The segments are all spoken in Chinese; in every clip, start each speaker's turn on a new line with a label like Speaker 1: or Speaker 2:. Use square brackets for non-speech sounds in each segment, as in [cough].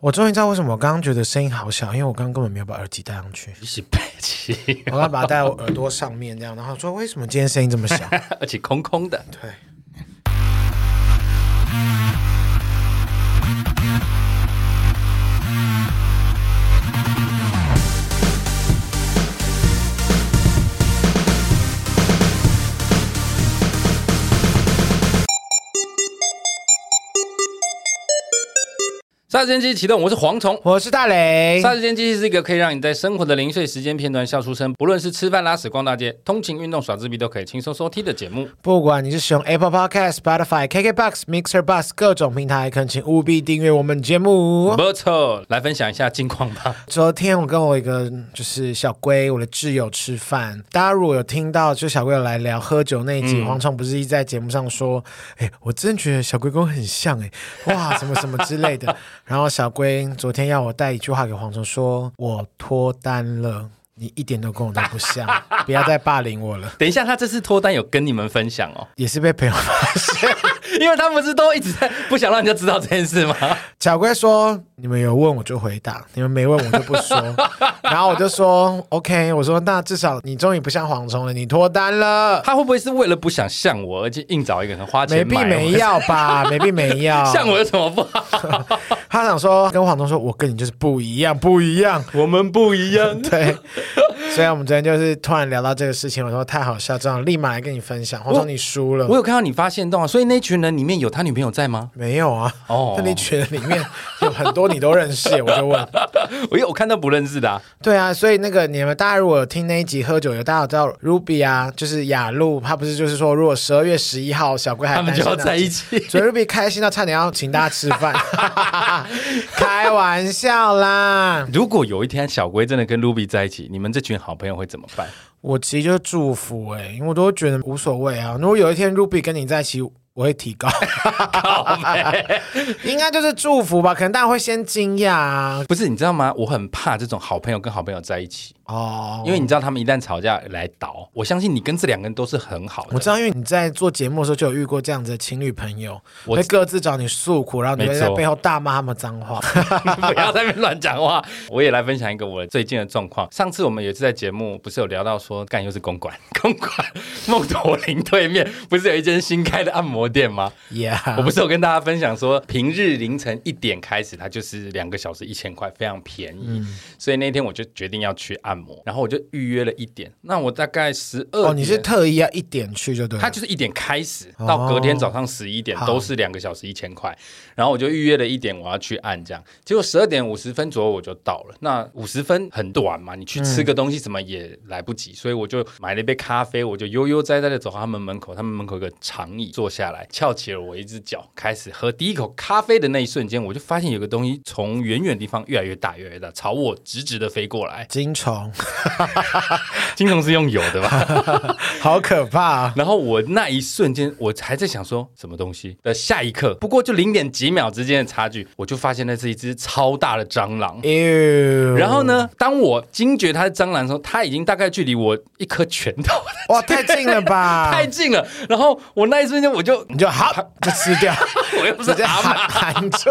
Speaker 1: 我终于知道为什么我刚刚觉得声音好小，因为我刚刚根本没有把耳机戴上去。
Speaker 2: 一起背起，
Speaker 1: 我刚把它戴在我耳朵上面，这样，然后说为什么今天声音这么小，[laughs]
Speaker 2: 而且空空的。
Speaker 1: 对。
Speaker 2: 杀时间机器启动，我是蝗虫，
Speaker 1: 我是大雷。
Speaker 2: 杀时间机器是一个可以让你在生活的零碎时间片段笑出声，不论是吃饭、拉屎、逛大街、通勤、运动、耍自闭，都可以轻松收听的节目。
Speaker 1: 不管你是使用 Apple Podcast、Spotify、KKBox、Mixer、Bus 各种平台，恳请务必订阅我们节目。
Speaker 2: 没错，来分享一下近况吧。
Speaker 1: 昨天我跟我一个就是小龟，我的挚友吃饭。大家如果有听到，就小龟有来聊喝酒那一集，蝗虫、嗯、不是一直在节目上说，哎，我真觉得小龟跟我很像，哎，哇，什么什么之类的。然后小龟昨天要我带一句话给蝗虫说：“我脱单了。”你一点都跟我都不像，[laughs] 不要再霸凌我了。
Speaker 2: 等一下，他这次脱单有跟你们分享哦，
Speaker 1: 也是被朋友发现，[laughs]
Speaker 2: 因为他们不是都一直在不想让人家知道这件事吗？
Speaker 1: 小龟说：“你们有问我就回答，你们没问我就不说。[laughs] ”然后我就说：“OK。”我说：“那至少你终于不像蝗虫了，你脱单了。”
Speaker 2: 他会不会是为了不想像我，而且硬找一个人花钱买？
Speaker 1: 没必没要吧，[laughs] 没必没要。
Speaker 2: 像我有什么不好？[laughs]
Speaker 1: 他想说跟蝗虫说：“我跟你就是不一样，不一样，
Speaker 2: 我们不一样。”
Speaker 1: 对。所以，我们昨天就是突然聊到这个事情，我说太好笑，这样立马来跟你分享。我说你输了，
Speaker 2: 我有看到你发现动啊，所以那群人里面有他女朋友在吗？
Speaker 1: 没有啊。哦，那群人里面有很多你都认识，[laughs] 我就问，
Speaker 2: 我有我看到不认识的啊。
Speaker 1: 对啊，所以那个你们大家如果有听那一集喝酒，有大家有知道 Ruby 啊，就是雅露，他不是就是说，如果十二月十一号小龟还他
Speaker 2: 们就要在一起，
Speaker 1: 所以 Ruby 开心到差点要请大家吃饭，开玩笑啦。
Speaker 2: 如果有一天小龟真的跟 Ruby 在一起，你们这群好朋友会怎么办？
Speaker 1: 我其实就是祝福哎、欸，因为我都觉得无所谓啊。如果有一天 Ruby 跟你在一起，我会提高，[laughs] 应该就是祝福吧。可能大家会先惊讶啊，
Speaker 2: 不是？你知道吗？我很怕这种好朋友跟好朋友在一起。哦，因为你知道他们一旦吵架来倒，我相信你跟这两个人都是很好的。
Speaker 1: 我知道，因为你在做节目的时候就有遇过这样子的情侣朋友，我会各自找你诉苦，然后你会在背后大骂他们脏话。[laughs]
Speaker 2: 不要在那边乱讲话。我也来分享一个我最近的状况。上次我们有一次在节目，不是有聊到说，干又是公馆，[laughs] 公馆梦驼林对面不是有一间新开的按摩店吗
Speaker 1: ？Yeah，
Speaker 2: 我不是有跟大家分享说，平日凌晨一点开始，它就是两个小时一千块，非常便宜。嗯，所以那天我就决定要去按摩。然后我就预约了一点，那我大概十二
Speaker 1: 哦，你是特意要一点去就对，
Speaker 2: 他就是一点开始到隔天早上十一点都是两个小时一千块，然后我就预约了一点，我要去按这样，结果十二点五十分左右我就到了，那五十分很短嘛，你去吃个东西什么也来不及，所以我就买了一杯咖啡，我就悠悠哉哉的走到他们门口，他们门口有个长椅坐下来，翘起了我一只脚，开始喝第一口咖啡的那一瞬间，我就发现有个东西从远远地方越来越大，越来越大，朝我直直的飞过来，
Speaker 1: 金虫。[laughs]
Speaker 2: 金虫是用油的吧？[laughs]
Speaker 1: 好可怕啊！
Speaker 2: 然后我那一瞬间，我还在想说什么东西的下一刻，不过就零点几秒之间的差距，我就发现那是一只超大的蟑螂。
Speaker 1: 哟
Speaker 2: 然后呢，当我惊觉它是蟑螂的时候，它已经大概距离我一颗拳头。
Speaker 1: 哇，太近了吧！[laughs]
Speaker 2: 太近了。然后我那一瞬间，我就
Speaker 1: 你就好就吃掉，
Speaker 2: 我又不是
Speaker 1: 含含住，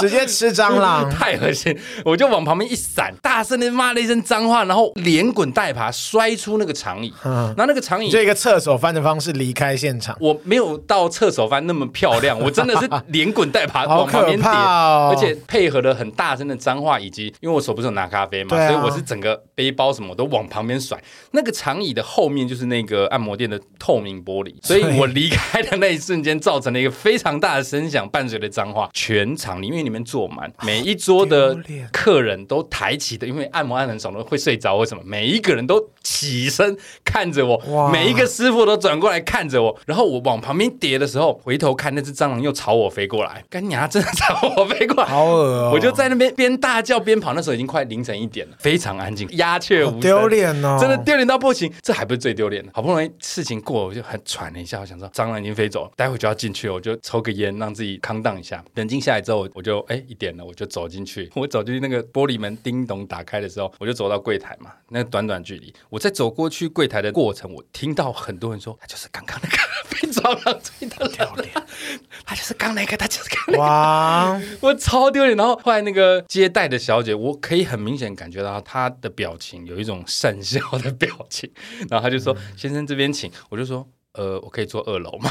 Speaker 1: 直接吃蟑螂，
Speaker 2: 太恶心！我就往旁边一闪，大声的骂了一声脏话。然后连滚带爬摔出那个长椅，嗯、然后那个长椅
Speaker 1: 就一个侧手翻的方式离开现场。
Speaker 2: 我没有到侧手翻那么漂亮，[laughs] 我真的是连滚带爬往旁边跌，哦、而且配合了很大声的脏话，以及因为我手不是有拿咖啡嘛，啊、所以我是整个背包什么我都往旁边甩。那个长椅的后面就是那个按摩店的透明玻璃，所以我离开的那一瞬间造成了一个非常大的声响，伴随着脏话，全场因为里面坐满，每一桌的客人都抬起的，因为按摩按很爽的会睡。着为什么？每一个人都起身看着我，哇每一个师傅都转过来看着我，然后我往旁边叠的时候，回头看那只蟑螂又朝我飞过来，干娘真的朝我飞过来，
Speaker 1: 好恶哦！
Speaker 2: 我就在那边边大叫边跑，那时候已经快凌晨一点了，非常安静，鸦雀无声，
Speaker 1: 丢脸哦，
Speaker 2: 真的丢脸到不行。这还不是最丢脸的，好不容易事情过了，我就很喘了一下，我想说蟑螂已经飞走了，待会就要进去了，我就抽个烟让自己 calm down 一下。冷静下来之后，我就哎一点了，我就走进去，我走进去那个玻璃门叮咚打开的时候，我就走到柜台嘛，那个短短距离，我在走过去柜台的过程，我听到很多人说，他就是刚刚那个 [laughs] 被蟑螂追的
Speaker 1: 丢脸，[laughs]
Speaker 2: 他就是刚那个，他就是刚那个，
Speaker 1: 哇，[laughs]
Speaker 2: 我超丢脸。然后后来那个接待的小姐，我可以很明显感觉到她的表情有一种讪笑的表情，然后她就说：“嗯、先生这边请。”我就说：“呃，我可以坐二楼吗？”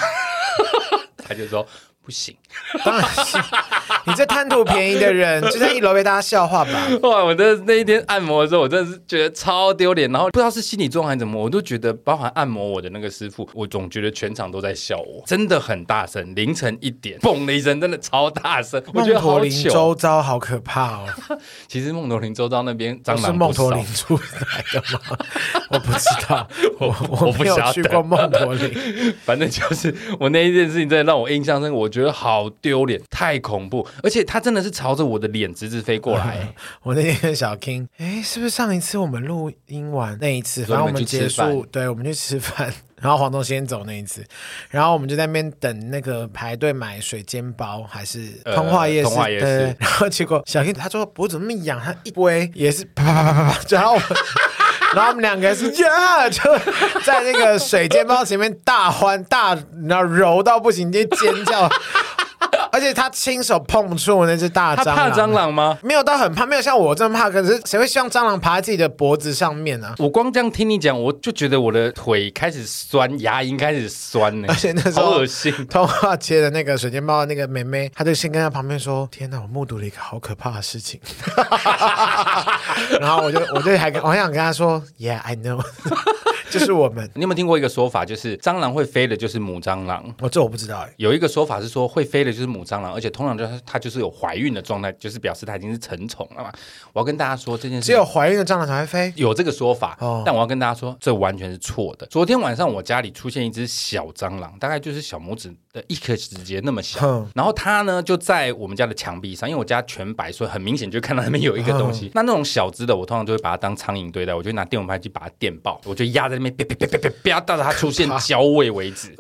Speaker 2: 他就说。不行，
Speaker 1: 当然行。[laughs] 你这贪图便宜的人，就在一楼被大家笑话吧。[laughs]
Speaker 2: 哇！我的那一天按摩的时候，我真的是觉得超丢脸。然后不知道是心理状态怎么，我都觉得，包含按摩我的那个师傅，我总觉得全场都在笑我，真的很大声。凌晨一点，嘣的一声，真的超大声。[laughs] 我觉得好糗。
Speaker 1: 梦驼铃周遭好可怕哦。
Speaker 2: 其实梦驼铃周遭那边蟑螂
Speaker 1: 是梦驼铃出来的吗？我不知道，我我没有去过梦驼铃。
Speaker 2: 反正就是我那一件事情，真的让我印象深刻。我。觉得好丢脸，太恐怖，而且他真的是朝着我的脸直直飞过来。[laughs] 嗯、
Speaker 1: 我那天跟小 King，哎，是不是上一次我们录音完那一次，反正我们结束，对，我们去吃饭，然后黄东先走那一次，然后我们就在那边等那个排队买水煎包，还是通化夜市，呃、通化夜市，然后结果小 King 他说脖子那么痒，他一挥也是啪啪啪啪啪，然后我们。然后我们两个是呀，就在那个水煎包前面大欢大，然后揉到不行，就尖叫。而且他亲手碰触那只大蟑螂，
Speaker 2: 他怕蟑螂吗？
Speaker 1: 没有，到很怕，没有像我这么怕。可是谁会希望蟑螂爬在自己的脖子上面呢、啊？
Speaker 2: 我光这样听你讲，我就觉得我的腿开始酸，牙龈开始酸呢。[laughs]
Speaker 1: 而且那时候
Speaker 2: 好恶心。
Speaker 1: 通话接的那个水煎包的那个妹妹，她就先跟她旁边说：“天哪，我目睹了一个好可怕的事情。[laughs] ”然后我就我就还跟我还想跟她说：“Yeah, I know。” [laughs] 就是我们，[laughs]
Speaker 2: 你有没有听过一个说法，就是蟑螂会飞的，就是母蟑螂？
Speaker 1: 哦，这我不知道哎。
Speaker 2: 有一个说法是说，会飞的就是母蟑螂，而且通常就是它就是有怀孕的状态，就是表示它已经是成虫了嘛。我要跟大家说这件事，
Speaker 1: 只有怀孕的蟑螂才会飞，
Speaker 2: 有这个说法。哦，但我要跟大家说，这完全是错的。昨天晚上我家里出现一只小蟑螂，大概就是小拇指的一颗指节那么小，嗯、然后它呢就在我们家的墙壁上，因为我家全白，所以很明显就看到那边有一个东西。嗯、那那种小只的，我通常就会把它当苍蝇对待，我就拿电蚊拍去把它电爆，我就压在那边，别别别别别。到它出现焦味为止。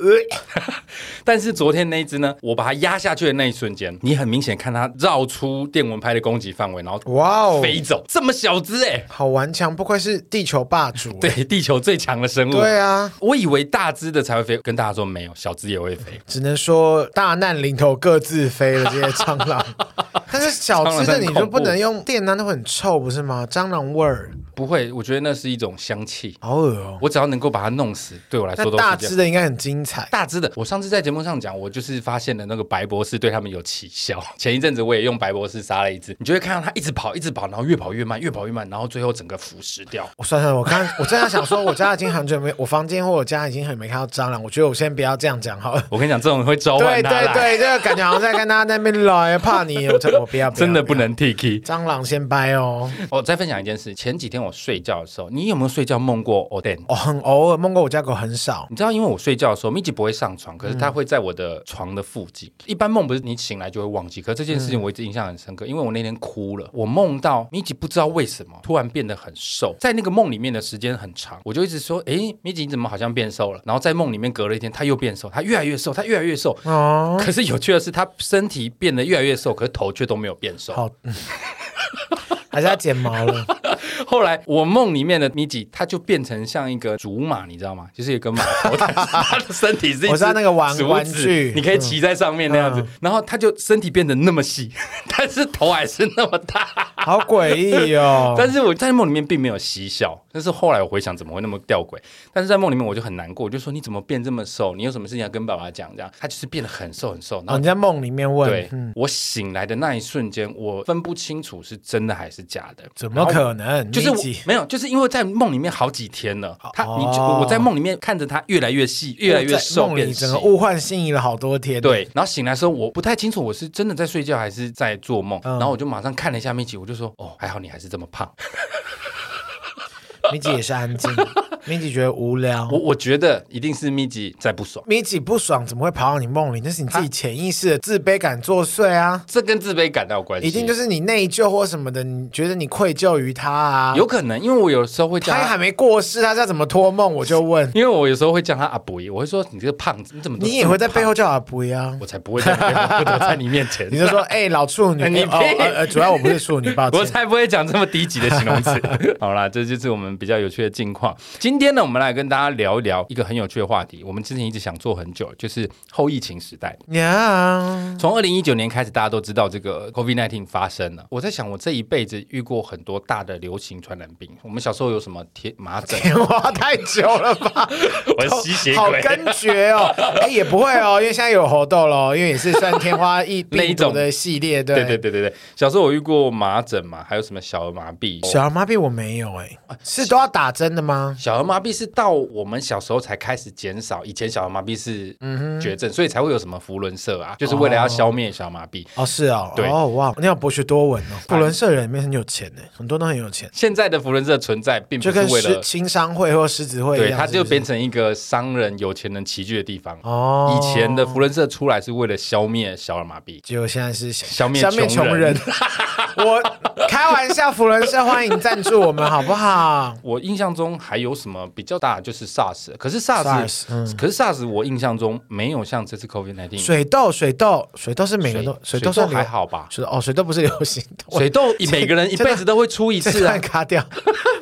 Speaker 2: [laughs] 但是昨天那一只呢，我把它压下去的那一瞬间，你很明显看它绕出电蚊拍的攻击范围，然后哇哦飞走，这么小只哎、欸，
Speaker 1: 好顽强，不愧是地球霸主，
Speaker 2: 对，地球最强的生物。
Speaker 1: 对啊，
Speaker 2: 我以为大只的才会飞，跟大家说没有，小只也会飞。
Speaker 1: 只能说大难临头各自飞了这些蟑螂。[laughs] 但是小只的你就不能用电啊，那会很臭不是吗？蟑螂味儿。
Speaker 2: 不会，我觉得那是一种香气，
Speaker 1: 好恶哦！
Speaker 2: 我只要能够把它弄死，对我来说都是。
Speaker 1: 大只的应该很精彩。
Speaker 2: 大只的，我上次在节目上讲，我就是发现了那个白博士对他们有奇效。[laughs] 前一阵子我也用白博士杀了一只，你就会看到它一直跑，一直跑，然后越跑越慢，越跑越慢，然后最后整个腐蚀掉。
Speaker 1: 我算算，我刚我正在想说，我家已经很久没，[laughs] 我房间或我家已经很没看到蟑螂。我觉得我先不要这样讲好了。
Speaker 2: 我跟你讲，这种会召唤他来。
Speaker 1: 对对对，这个感觉好像在跟他那边来，怕你，我我不要，
Speaker 2: 真的不能 Tiki
Speaker 1: 蟑螂先掰哦。
Speaker 2: 我再分享一件事，前几天我睡觉的时候。你有没有睡觉梦过欧电？
Speaker 1: 哦，很偶尔梦过我家狗，很少。
Speaker 2: 你知道，因为我睡觉的时候，米奇不会上床，可是它会在我的床的附近。嗯、一般梦不是你醒来就会忘记，可是这件事情我一直印象很深刻，嗯、因为我那天哭了。我梦到米奇不知道为什么突然变得很瘦，在那个梦里面的时间很长，我就一直说：“哎，米奇你怎么好像变瘦了？”然后在梦里面隔了一天，他又变瘦，他越来越瘦，他越来越瘦。哦。可是有趣的是，他身体变得越来越瘦，可是头却都都没有变瘦。
Speaker 1: 好。[laughs] 还是要剪毛了。
Speaker 2: 后来我梦里面的米吉，他就变成像一个竹马，你知道吗？就是一个马头，但 [laughs] 是他的身体是一，我知道
Speaker 1: 那个玩玩具，
Speaker 2: 你可以骑在上面那样子。嗯、然后他就身体变得那么细，[laughs] 但是头还是那么大，[laughs]
Speaker 1: 好诡异哦。
Speaker 2: 但是我在梦里面并没有嬉笑，但是后来我回想怎么会那么吊诡？但是在梦里面我就很难过，我就说你怎么变这么瘦？你有什么事情要跟爸爸讲？这样他就是变得很瘦很瘦。然后
Speaker 1: 你在梦里面问，
Speaker 2: 对，嗯、我醒来的那一瞬间，我分不清楚是真的还是假的。
Speaker 1: 怎么可能？
Speaker 2: 就是我没有，就是因为在梦里面好几天了，他你就我在梦里面看着他越来越细，越来越瘦，
Speaker 1: 整个物换星移了好多天。
Speaker 2: 对，然后醒来的时候我不太清楚我是真的在睡觉还是在做梦，然后我就马上看了一下米奇，我就说哦，还好你还是这么胖。
Speaker 1: 米奇也是安静。咪吉觉得无聊，
Speaker 2: 我我觉得一定是米吉在不爽。
Speaker 1: 米吉不爽怎么会跑到你梦里？那是你自己潜意识的自卑感作祟啊！
Speaker 2: 这跟自卑感有关系？
Speaker 1: 一定就是你内疚或什么的，你觉得你愧疚于他啊？
Speaker 2: 有可能，因为我有时候会叫他，
Speaker 1: 他还没过世，他要怎么托梦？我就问，[laughs]
Speaker 2: 因为我有时候会叫他阿伯，我会说你这个胖子，你怎么？[laughs]
Speaker 1: 你也会在背后叫阿伯啊？[laughs]
Speaker 2: 我才不会在背后在你面前，
Speaker 1: 你就说哎、欸，老处女，你、哦呃、主要我不是处女，抱歉，
Speaker 2: 我才不会讲这么低级的形容词。好啦，这就是我们比较有趣的近况。今天呢，我们来跟大家聊一聊一个很有趣的话题。我们之前一直想做很久，就是后疫情时代。
Speaker 1: 呀，
Speaker 2: 从二零一九年开始，大家都知道这个 COVID nineteen 发生了。我在想，我这一辈子遇过很多大的流行传染病。我们小时候有什么天麻疹？
Speaker 1: 天花太久了吧？[laughs]
Speaker 2: 我吸血鬼，
Speaker 1: 好根绝哦。[laughs] 哎，也不会哦，因为现在有猴痘了，因为也是算天花一 [laughs] 病毒的系列。对
Speaker 2: 对对对对对。小时候我遇过麻疹嘛，还有什么小儿麻痹？
Speaker 1: 小儿麻痹我没有哎、欸，是都要打针的吗？
Speaker 2: 小儿麻痹是到我们小时候才开始减少，以前小儿麻痹是绝症，所以才会有什么福伦社啊，就是为了要消灭小儿麻痹。
Speaker 1: 哦，是哦，对哦，哇，你要博学多闻哦。福伦社人里面很有钱呢，很多都很有钱。
Speaker 2: 现在的福伦社存在，并不是为了
Speaker 1: 青商会或狮子会，
Speaker 2: 对，它就变成一个商人、有钱人齐聚的地方。哦，以前的福伦社出来是为了消灭小儿麻痹，
Speaker 1: 结果现在是
Speaker 2: 消灭穷人。[laughs]
Speaker 1: 我开玩笑，福伦社欢迎赞助我们，好不好？
Speaker 2: 我印象中还有什么比较大，就是 SARS，可是 SARS，嗯，可是 SARS，我印象中没有像这次 COVID-19。
Speaker 1: 水痘，水痘，水痘是每个人都水痘
Speaker 2: 算还好吧？
Speaker 1: 是哦，水痘不是流行，[laughs]
Speaker 2: 水痘每个人一辈子都会出一次啊，
Speaker 1: 卡掉。[laughs]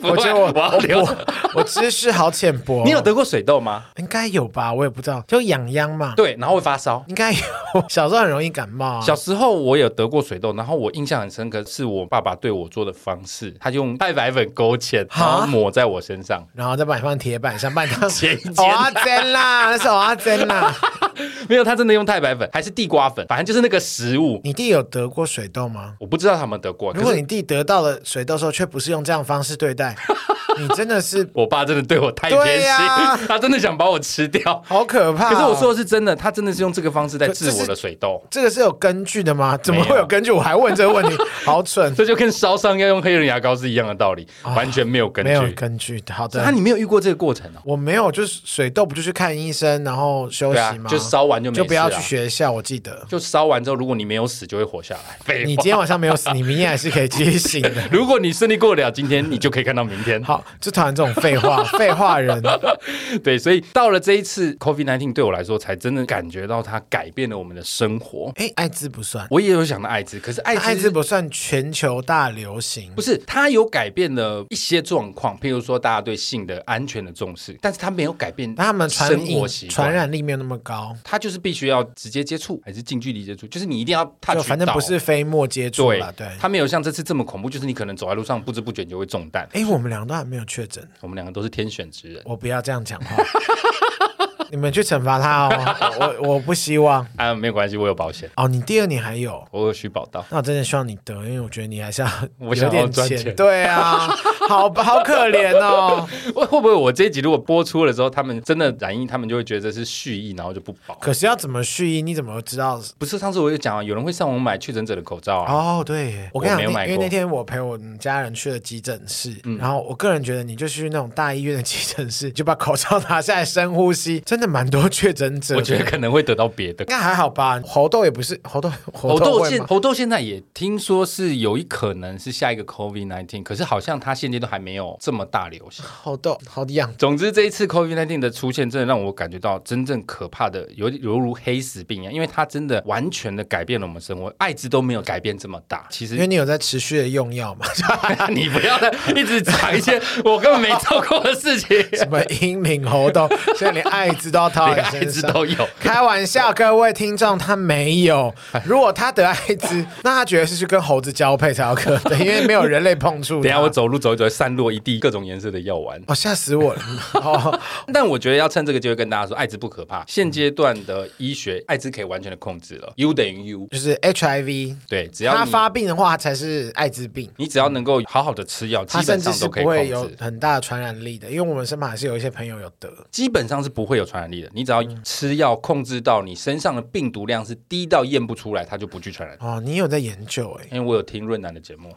Speaker 1: 我觉得我我我 [laughs] 我知识好浅薄。
Speaker 2: 你有得过水痘吗？
Speaker 1: 应该有吧，我也不知道，就痒痒嘛。
Speaker 2: 对，然后会发烧，应
Speaker 1: 该有。小时候很容易感冒。
Speaker 2: 小时候我有得过水痘，然后我印象很深刻，是我爸爸对我做的方式，他用太白粉勾芡，然后抹在我身上，
Speaker 1: 然后再把你放铁板上，把你当剪一剪。哇，真啦，那是哇真啦。[laughs]
Speaker 2: 没有，他真的用太白粉还是地瓜粉，反正就是那个食物。
Speaker 1: 你弟有得过水痘吗？
Speaker 2: 我不知道他们得过。
Speaker 1: 如果你弟得到了水痘的时候，却不是用这样方式对待，[laughs] 你真的是
Speaker 2: 我爸真的对我太偏心，啊、他真的想把我吃掉，
Speaker 1: 好可怕、哦。
Speaker 2: 可是我说的是真的，他真的是用这个方式在治我的水痘。
Speaker 1: 这个是有根据的吗？怎么会有根据？我还问这个问题，好蠢。
Speaker 2: 这就跟烧伤要用黑人牙膏是一样的道理，哦、完全没有根据。
Speaker 1: 没有根据。好的，
Speaker 2: 那你没有遇过这个过程哦？
Speaker 1: 我没有，就是水痘不就去看医生，然后休息吗？啊、
Speaker 2: 就烧完就没事。
Speaker 1: 不要去学校，我记得。
Speaker 2: 就烧完之后，如果你没有死，就会活下来。
Speaker 1: 你今天晚上没有死，[laughs] 你明天还是可以继续醒的。
Speaker 2: 如果你顺利过了今天，你就可以看到明天。[laughs]
Speaker 1: 好，就讨厌这种废话，废话人。[laughs]
Speaker 2: 对，所以到了这一次 COVID-19 对我来说，才真的感觉到它改变了我们的生活。
Speaker 1: 哎，艾滋不算，
Speaker 2: 我也有想到艾滋，可是艾滋，
Speaker 1: 艾滋不算全球大流行。
Speaker 2: 不是，它有改变了一些状况，譬如说大家对性的安全的重视，但是他没有改变
Speaker 1: 他们生活习惯，传染力没有那么高。
Speaker 2: 他就是必须要直接接触还是近距离接触？就是你一定要他
Speaker 1: 反正不是飞沫接触了。对，
Speaker 2: 他没有像这次这么恐怖，就是你可能走在路上不知不觉就会中弹。
Speaker 1: 哎，我们两个都还没有确诊，
Speaker 2: 我们两个都是天选之人。
Speaker 1: 我不要这样讲话。[laughs] [laughs] 你们去惩罚他哦，我我不希望 [laughs]
Speaker 2: 啊，没有关系，我有保险
Speaker 1: 哦。你第二年还有，
Speaker 2: 我有续保到。
Speaker 1: 那我真的希望你得，因为我觉得你还是要 [laughs]
Speaker 2: 我想要赚钱。
Speaker 1: 对啊，好好可怜哦。
Speaker 2: 会会不会我这一集如果播出了之后，他们真的染疫，他们就会觉得是蓄意，然后就不保？
Speaker 1: 可是要怎么蓄意？你怎么知道？
Speaker 2: 不是上次我就讲啊，有人会上网买确诊者的口罩啊。
Speaker 1: 哦，对，我跟你讲，因为那天我陪我家人去了急诊室，然后我个人觉得，你就去那种大医院的急诊室，就把口罩拿下来深呼吸，真的蛮多确诊者。
Speaker 2: 我觉得可能会得到别的，
Speaker 1: 应该还好吧。猴痘也不是猴痘，[laughs]
Speaker 2: 猴痘现猴痘现在也听说是有一可能是下一个 COVID nineteen，可是好像它现阶段还没有这么大流行。
Speaker 1: 猴痘好痒。
Speaker 2: 总之这一次 COVID nineteen 的出现，真的让我感觉到真正可怕的，有犹如黑死病一样，因为它真的完全的改变了我们生活。艾滋都没有改变这么大，其实
Speaker 1: 因为你有在持续的用药嘛。[laughs]
Speaker 2: 你不要再一直讲一些我根本没做过的事情，[laughs]
Speaker 1: 什么英明猴痘，现在连艾滋都要套在身上。
Speaker 2: 都有
Speaker 1: 开玩笑，各位听众，他没有。如果他得艾滋，[laughs] 那他觉得是去跟猴子交配才有可能，[laughs] 因为没有人类碰触。
Speaker 2: 等下我走路走一走，散落一地各种颜色的药丸，
Speaker 1: 哦，吓死我了！[laughs] 哦，
Speaker 2: 但我觉得要趁这个机会跟大家说，艾滋不可怕。现阶段的医学，艾滋可以完全的控制了。U 等于 U，就是
Speaker 1: HIV。
Speaker 2: 对，只要
Speaker 1: 他发病的话，才是艾滋病。
Speaker 2: 你只要能够好好的吃药，基本上都可以控制。
Speaker 1: 不会有很大的传染力的，因为我们身旁还是有一些朋友有得，
Speaker 2: 基本上是不会有。有传染力的。你只要吃药控制到你身上的病毒量是低到验不出来，它就不具传染。
Speaker 1: 哦，你有在研究哎？
Speaker 2: 因为我有听润南的节目，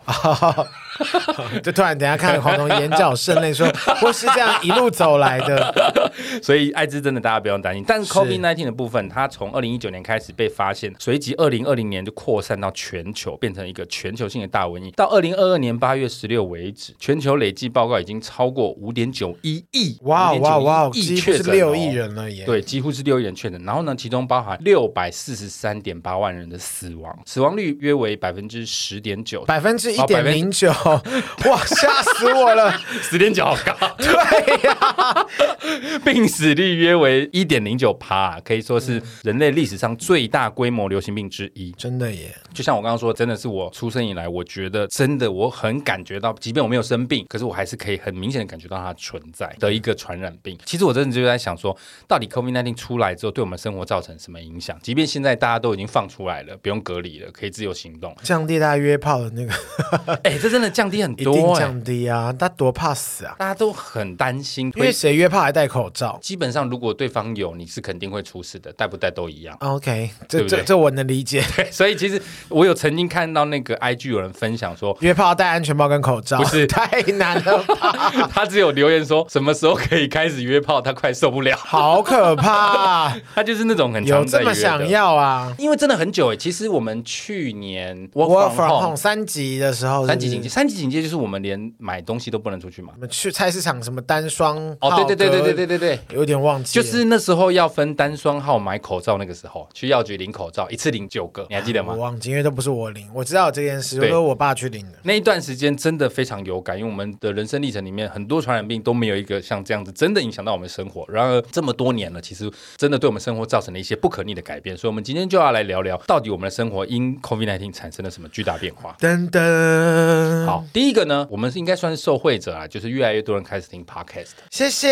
Speaker 2: [laughs]
Speaker 1: 就突然等下看黄龙眼角渗泪说，我是这样一路走来的。[laughs]
Speaker 2: 所以艾滋真的大家不用担心。但是 COVID-19 的部分，它从二零一九年开始被发现，随即二零二零年就扩散到全球，变成一个全球性的大瘟疫。到二零二二年八月十六为止，全球累计报告已经超过五点九一亿，
Speaker 1: 哇哇哇，几乎是六亿人了耶！
Speaker 2: 对，几乎是六亿人确诊。然后呢，其中包含六百四十三点八万人的死亡，死亡率约为百分之十点九，
Speaker 1: 百分之一点零九，哇，吓死我了，[laughs]
Speaker 2: 十点九好高，
Speaker 1: 对呀、啊，[laughs]
Speaker 2: 病死率约为一点零九趴，可以说是人类历史上最大规模流行病之一，
Speaker 1: 真的耶！
Speaker 2: 就像我刚刚说，真的是我出生以来，我觉得真的我很感觉到，即便我没有生病，可是我还是可以很明显的感觉到它存在的一个传染病。其实我真的就在想说，到底 COVID-19 出来之后，对我们生活造成什么影响？即便现在大家都已经放出来了，不用隔离了，可以自由行动，
Speaker 1: 降低大家约炮的那个，[laughs]
Speaker 2: 哎、欸，这真的降低很多、欸，
Speaker 1: 一定降低啊！大家多怕死啊！
Speaker 2: 大家都很担心，
Speaker 1: 因为谁约炮还戴口罩？
Speaker 2: 基本上，如果对方有，你是肯定会出事的，戴不戴都一样。
Speaker 1: OK，这这这我能理解。[laughs]
Speaker 2: 对，所以其实我有曾经看到那个 IG 有人分享说，
Speaker 1: 约炮戴安全帽跟口罩，
Speaker 2: 不是 [laughs]
Speaker 1: 太难了吧？
Speaker 2: 他只有留言说什么时候可以开始约炮，他快受不了，
Speaker 1: 好可怕！[laughs]
Speaker 2: 他就是那种很
Speaker 1: 有这么想要啊？
Speaker 2: 因为真的很久哎。其实我们去年
Speaker 1: 我 from home 三级的时候，
Speaker 2: 三级警戒，三级警戒就是我们连买东西都不能出去嘛。
Speaker 1: 我们去菜市场什么单双
Speaker 2: 哦，对对对对对对对对，
Speaker 1: 有点忘记，
Speaker 2: 就是那时候要分单双号买口罩，那个时候去药局领口罩，一次领九个，你还记得吗？
Speaker 1: 我忘记，因为都不是我领，我知道这件事，都是我爸去领的。
Speaker 2: 那一段时间真的非常有感，因为我们的人生历程里面很多传染病都没有一个像这样子真的影响到我们生活。然而这么多年了，其实真的对我们生活造成了一些不可逆的改变。所以，我们今天就要来聊聊，到底我们的生活因 COVID-19 产生了什么巨大变化？
Speaker 1: 噔噔。
Speaker 2: 好，第一个呢，我们是应该算是受惠者啊，就是越来越多人开始听 Podcast。
Speaker 1: 谢谢，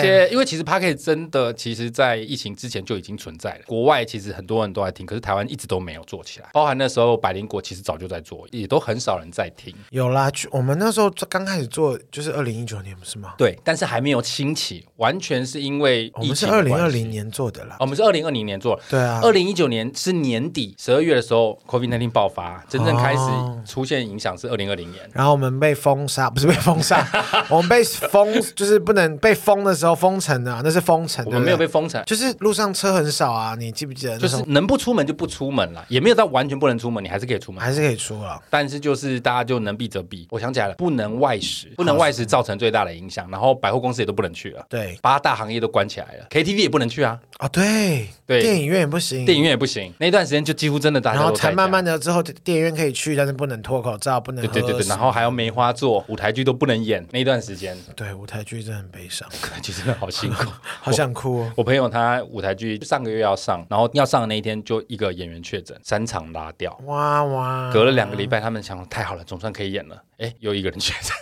Speaker 1: 谢谢。
Speaker 2: 因为其实 Podcast 真的，其实在疫情之前就已经存在了。国外其实很多人都在听，可是台湾一直都没有做起来。包含那时候百灵果其实早就在做，也都很少人在听。
Speaker 1: 有啦，我们那时候刚开始做就是二零一九年，不是吗？
Speaker 2: 对，但是还没有兴起，完全是因为
Speaker 1: 我们是二零二零年做的啦。
Speaker 2: 我们是二零二零年做，
Speaker 1: 对啊。
Speaker 2: 二零一九年是年底十二月的时候，COVID-19 爆发，真正开始出现影响是二零二零年。
Speaker 1: 然后我们被封杀，[laughs] 不是被封杀，[laughs] 我们被封，就是不能被封的时候封城啊，那是封城。
Speaker 2: 我们没有被封城，
Speaker 1: 就是路上车很少啊，你记不记得？
Speaker 2: 就是能不出门就不出门了，也没有到完全不能出门，你还是可以出门，
Speaker 1: 还是可以出啊。
Speaker 2: 但是就是大家就能避则避。我想起来了，不能外食，不能外食造成最大的影响。然后百货公司也都不能去了，
Speaker 1: 对，
Speaker 2: 八大行业都关起来了，KTV 也不能去啊。
Speaker 1: 啊，对
Speaker 2: 对，
Speaker 1: 电影院也不行，
Speaker 2: 电影院也不行。那段时间就几乎真的大家都。然后
Speaker 1: 才慢慢的之后，电影院可以去，但是不能脱口罩，不能。
Speaker 2: 对对对对，然后还有梅花座，舞台剧都不能演。那段时间，
Speaker 1: 对舞台剧真的很悲伤，[laughs]
Speaker 2: 其实真的好辛苦，[laughs]
Speaker 1: 好想哭哦。
Speaker 2: 我朋友他舞台剧上个月要上，然后要上的那一天就一个演员确诊，三场拉掉。
Speaker 1: 哇哇！
Speaker 2: 隔了两个礼拜，他们想太好了，总算可以演了。哎，又一个人确诊，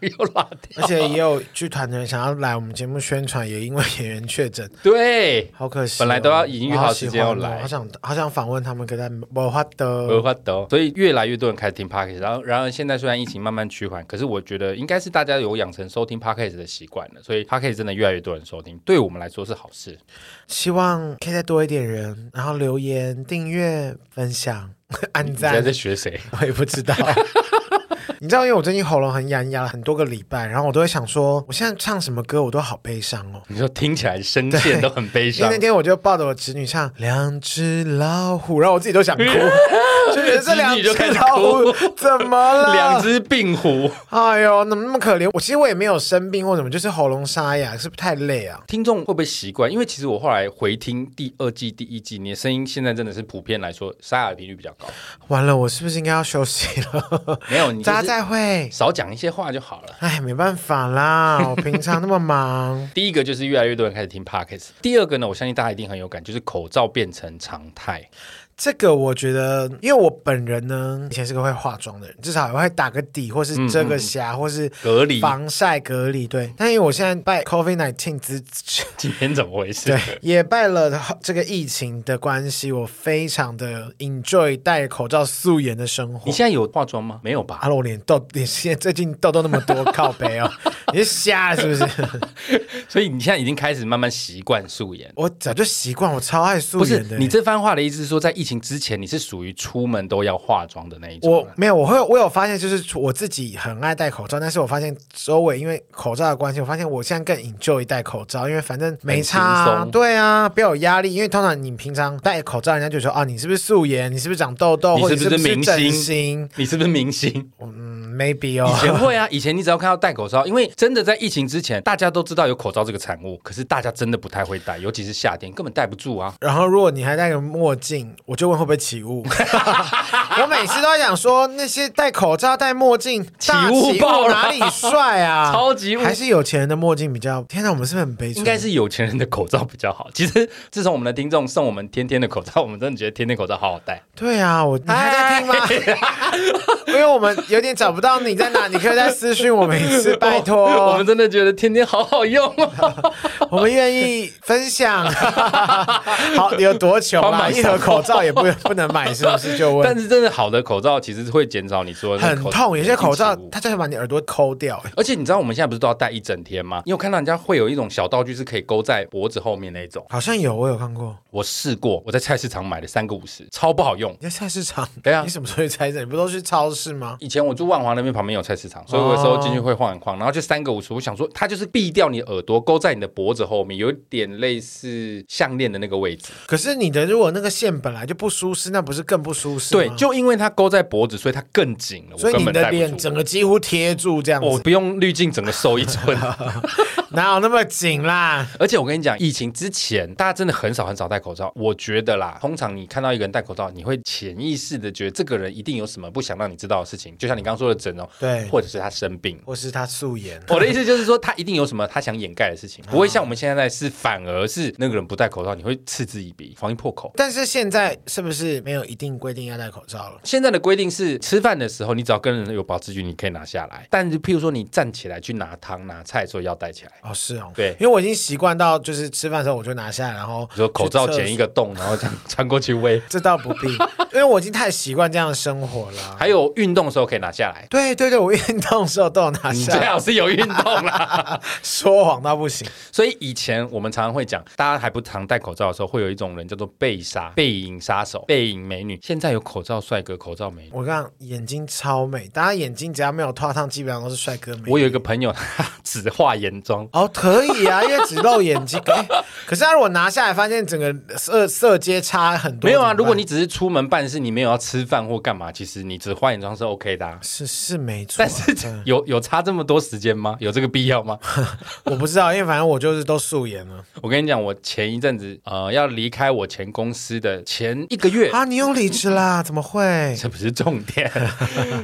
Speaker 2: 又拉掉。
Speaker 1: 而且也有剧团的人想要来我们节目宣传，也因为演员确诊。
Speaker 2: 对，
Speaker 1: 好可惜。
Speaker 2: 本来都要已经约好时间要来，
Speaker 1: 好想好想访问他们，可是没法得，
Speaker 2: 没法得。所以越来越多人开始听 Podcast，然后然而现在虽然疫情慢慢趋缓，可是我觉得应该是大家有养成收听 Podcast 的习惯了，所以 Podcast 真的越来越多人收听，对我们来说是好事。
Speaker 1: 希望可以再多一点人，然后留言、订阅、分享、[laughs] 按赞。你
Speaker 2: 在在学谁？
Speaker 1: 我也不知道。你知道，因为我最近喉咙很哑，哑了很多个礼拜，然后我都会想说，我现在唱什么歌，我都好悲伤哦。
Speaker 2: 你说听起来声线都很悲伤。
Speaker 1: 因为那天我就抱着我侄女唱《两只老虎》，然后我自己都想哭，[laughs] 就觉得这两只老虎怎么了？[laughs]
Speaker 2: 两只病虎，
Speaker 1: 哎呦，怎么那么可怜？我其实我也没有生病或什么，就是喉咙沙哑，是不是太累啊？
Speaker 2: 听众会不会习惯？因为其实我后来回听第二季、第一季，你的声音现在真的是普遍来说沙哑的频率比较高。
Speaker 1: 完了，我是不是应该要休息了？[laughs]
Speaker 2: 没有，你、大家。
Speaker 1: 再会
Speaker 2: 少讲一些话就好了。
Speaker 1: 哎，没办法啦，我平常那么忙。[laughs]
Speaker 2: 第一个就是越来越多人开始听 Podcast。第二个呢，我相信大家一定很有感，就是口罩变成常态。
Speaker 1: 这个我觉得，因为我本人呢，以前是个会化妆的人，至少也会打个底，或是遮个瑕，嗯嗯或是
Speaker 2: 隔离
Speaker 1: 防晒隔离。对，但因为我现在拜 COVID nineteen 之，[laughs]
Speaker 2: 今天怎么回事？
Speaker 1: 对，也拜了这个疫情的关系，我非常的 enjoy 戴口罩素颜的生活。
Speaker 2: 你现在有化妆吗？没有吧？
Speaker 1: 阿罗脸痘，[laughs] 脸现在最近痘痘那么多，靠北哦，[laughs] 你是瞎了是不是？
Speaker 2: 所以你现在已经开始慢慢习惯素颜。
Speaker 1: 我早就习惯，我超爱素颜的。
Speaker 2: 不是，你这番话的意思是说，在疫情之前，你是属于出门都要化妆的那一种？
Speaker 1: 我没有，我会，我有发现，就是我自己很爱戴口罩，但是我发现周围因为口罩的关系，我发现我现在更 enjoy 戴口罩，因为反正没差啊，对啊，不要有压力。因为通常你平常戴口罩，人家就说啊，你是不是素颜？你是不是长痘痘？
Speaker 2: 你是不是明
Speaker 1: 星？
Speaker 2: 你是不是明星？
Speaker 1: 嗯，maybe 哦。
Speaker 2: 以前会啊，[laughs] 以前你只要看到戴口罩，因为真的在疫情之前，大家都知道有口罩这个产物，可是大家真的不太会戴，尤其是夏天，根本戴不住啊。
Speaker 1: 然后如果你还戴个墨镜，我就问会不会起雾。[laughs] 我每次都在想说，那些戴口罩、戴墨镜起雾爆哪里帅啊？[laughs]
Speaker 2: 超级雾，
Speaker 1: 还是有钱人的墨镜比较？天哪，我们是不是很悲催？
Speaker 2: 应该是有钱人的口罩比较好。其实自从我们的听众送我们天天的口罩，我们真的觉得天天口罩好好戴。
Speaker 1: 对啊，我你还在听吗？[laughs] 因为我们有点找不到你在哪，你可以再私讯我们一次，拜托。
Speaker 2: 我们真的觉得天天好好用，
Speaker 1: 我们愿意分享。好，你有多穷啊？一盒口罩也不 [laughs] 不能买，是不是？就问。
Speaker 2: 但是真的好的口罩其实会减少你说的
Speaker 1: 很痛，有些口罩它就会把你耳朵抠掉。
Speaker 2: 而且你知道我们现在不是都要戴一整天吗？你有看到人家会有一种小道具是可以勾在脖子后面那种？
Speaker 1: 好像有，我有看过。
Speaker 2: 我试过，我在菜市场买的三个五十，超不好用。
Speaker 1: 你在菜市场？
Speaker 2: 对啊。
Speaker 1: 你什么时候去菜市场？你不都去超市吗？
Speaker 2: 以前我住万华那边旁边有菜市场，所以我有时候进去会晃一晃，然后就三个五十。我想说，它就是避掉你耳朵，勾在你的脖子后面，有点类似项链的那个位置。
Speaker 1: 可是你的如果那个线本来就不舒适，那不是更不舒适？
Speaker 2: 对，就因为它勾在脖子，所以它更紧了。
Speaker 1: 所以你的脸整个几乎贴住这样子。
Speaker 2: 我不用滤镜，整个瘦一寸。[laughs] [laughs] [laughs]
Speaker 1: 哪有那么紧啦？
Speaker 2: 而且我跟你讲，疫情之前大家真的很少很少戴口罩。我觉得啦，通常你看到一个人戴口罩，你会潜意识的觉得这个人一定有什么不想让你知道的事情。就像你刚刚说的整容，
Speaker 1: 对，
Speaker 2: 或者是他生病，
Speaker 1: 或是他素颜。
Speaker 2: 我的意思就是说，他一定有什么他想掩盖的事情，不会像我们现在是反而是那个人不戴口罩，你会嗤之以鼻，防疫破口。
Speaker 1: 但是现在是不是没有一定规定要戴口罩了？
Speaker 2: 现在的规定是吃饭的时候，你只要跟人有保持距离，你可以拿下来。但是譬如说你站起来去拿汤拿菜的时候要戴起来。
Speaker 1: 哦，是哦，
Speaker 2: 对。
Speaker 1: 因为我已经习惯到，就是吃饭的时候我就拿下来，然后
Speaker 2: 就口罩剪一个洞，然后这样 [laughs] 穿过去喂。[laughs]
Speaker 1: 这倒不必，因为我已经太习惯这样的生活了。
Speaker 2: 还有运动的时候可以拿下来。
Speaker 1: 对对对，我运动的时候都有拿下来。
Speaker 2: 最好是有运动啦，[laughs]
Speaker 1: 说谎到不行。
Speaker 2: 所以以前我们常常会讲，大家还不常戴口罩的时候，会有一种人叫做背杀、背影杀手、背影美女。现在有口罩帅哥、口罩美女。
Speaker 1: 我刚眼睛超美，大家眼睛只要没有脱烫，基本上都是帅哥美女。
Speaker 2: 我有一个朋友，他只化眼妆。
Speaker 1: 哦，可以啊。[laughs] 因为只露眼睛，欸，可是他如果拿下来，发现整个色色阶差很多。
Speaker 2: 没有啊，如果你只是出门办事，你没有要吃饭或干嘛，其实你只化眼妆是 OK 的，啊。
Speaker 1: 是是没错，
Speaker 2: 但是有有差这么多时间吗？有这个必要吗？[laughs]
Speaker 1: 我不知道，因为反正我就是都素颜了。
Speaker 2: 我跟你讲，我前一阵子呃要离开我前公司的前一个月
Speaker 1: 啊，你又离职啦？怎么会？[laughs]
Speaker 2: 这不是重点，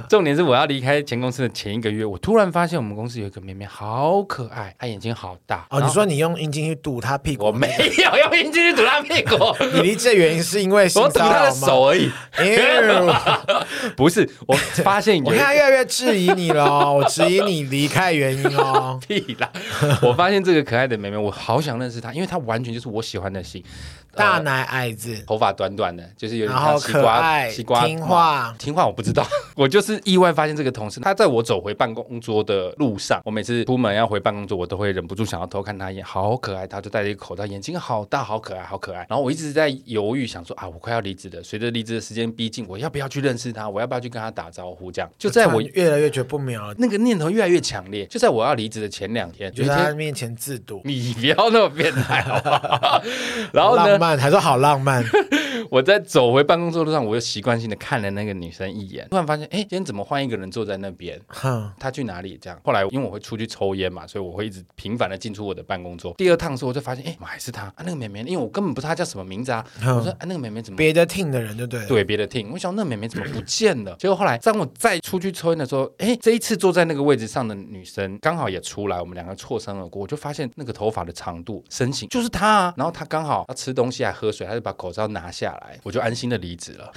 Speaker 2: 重点是我要离开前公司的前一个月，我突然发现我们公司有一个妹妹好可爱，她眼睛好大。
Speaker 1: 哦，你说你用阴茎去堵他屁股？
Speaker 2: 我没有用阴茎去堵他屁股。[laughs]
Speaker 1: 你离职的原因是因为
Speaker 2: 我堵他的手而已。[laughs] 不是，我发现
Speaker 1: 我现在越来越质疑你了，我质疑你离开原因哦。[laughs]
Speaker 2: 屁啦！我发现这个可爱的妹妹，我好想认识她，因为她完全就是我喜欢的型。
Speaker 1: 大奶矮子，
Speaker 2: 头发短短的，就是有点
Speaker 1: 像西瓜，西瓜听话，
Speaker 2: 听话我不知道，[laughs] 我就是意外发现这个同事，他在我走回办公桌的路上，我每次出门要回办公桌，我都会忍不住想要偷看他一眼，好可爱，他就戴着一个口罩，眼睛好大，好可爱，好可爱。然后我一直在犹豫，想说啊，我快要离职了，随着离职的时间逼近，我要不要去认识他？我要不要去跟他打招呼？这样就在我
Speaker 1: 越来越觉得不妙，
Speaker 2: 那个念头越来越强烈。就在我要离职的前两天，
Speaker 1: 就在他面前自渎，[laughs]
Speaker 2: 你不要那么变态好不好？[laughs] 然后呢？
Speaker 1: 还说好浪漫。[laughs]
Speaker 2: 我在走回办公桌路上，我又习惯性的看了那个女生一眼，突然发现，哎，今天怎么换一个人坐在那边？哼，她去哪里？这样。后来因为我会出去抽烟嘛，所以我会一直频繁的进出我的办公桌。第二趟的时候，我就发现，哎，还是她啊，那个妹妹，因为我根本不知道她叫什么名字啊。嗯、我说，啊，那个妹妹怎么？
Speaker 1: 别的 team 的人就对。
Speaker 2: 对，别的 team。我想，那个妹妹怎么不见了？结果后来，当我再出去抽烟的时候，哎，这一次坐在那个位置上的女生刚好也出来，我们两个错身而过，我就发现那个头发的长度、身形就是她啊。然后她刚好要吃东西还喝水，他就把口罩拿下来，我就安心的离职了。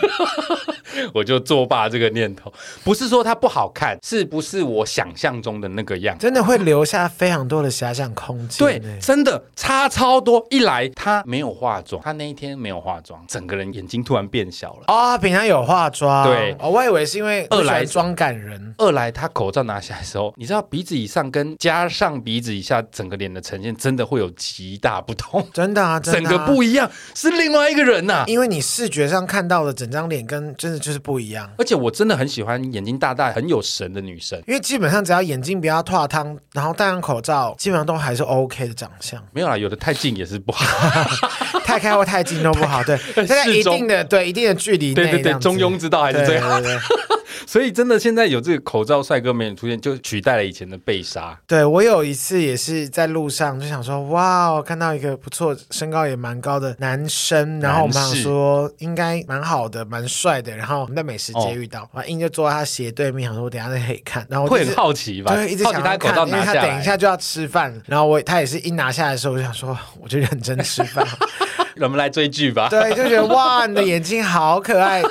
Speaker 2: [laughs] 我就作罢这个念头，不是说它不好看，是不是我想象中的那个样？
Speaker 1: 真的会留下非常多的遐想空间。
Speaker 2: 对，真的差超多。一来他没有化妆，他那一天没有化妆，整个人眼睛突然变小了。
Speaker 1: 啊、哦，平常有化妆。
Speaker 2: 对，
Speaker 1: 哦，我以为是因为二来妆感人，
Speaker 2: 二来他口罩拿下来的时候，你知道鼻子以上跟加上鼻子以下，整个脸的呈现真的会有极大不同。
Speaker 1: 真的啊，真的啊，
Speaker 2: 整个不一样，是另外一个人呐、啊。
Speaker 1: 因为你视觉上看到的整张脸跟真的就是不一样。
Speaker 2: 而且我真的很喜欢眼睛大大、很有神的女生，
Speaker 1: 因为基本上只要眼睛不要脱汤，然后戴上口罩，基本上都还是 OK 的长相。
Speaker 2: 没有啦，有的太近也是不好，[laughs]
Speaker 1: 太开或太近都不好。对，[laughs] 在一定的对一定的距离内，
Speaker 2: 对对对，中庸之道还是最好的。对对对所以真的，现在有这个口罩帅哥美女出现，就取代了以前的被杀。
Speaker 1: 对，我有一次也是在路上就想说，哇，我看到一个不错、身高也蛮高的男生，然后我们想说应该蛮好的、蛮帅的。然后我们在美食街遇到，我、哦、硬就坐在他斜对面，想说我等下再可以看。然后
Speaker 2: 会很好奇吧？
Speaker 1: 对，一直想他口罩拿下来，因为他等一下就要吃饭。然后我他也是一拿下来的时候，我就想说，我就认真吃饭。[laughs]
Speaker 2: 我们来追剧吧。
Speaker 1: 对，就觉得哇，你的眼睛好可爱。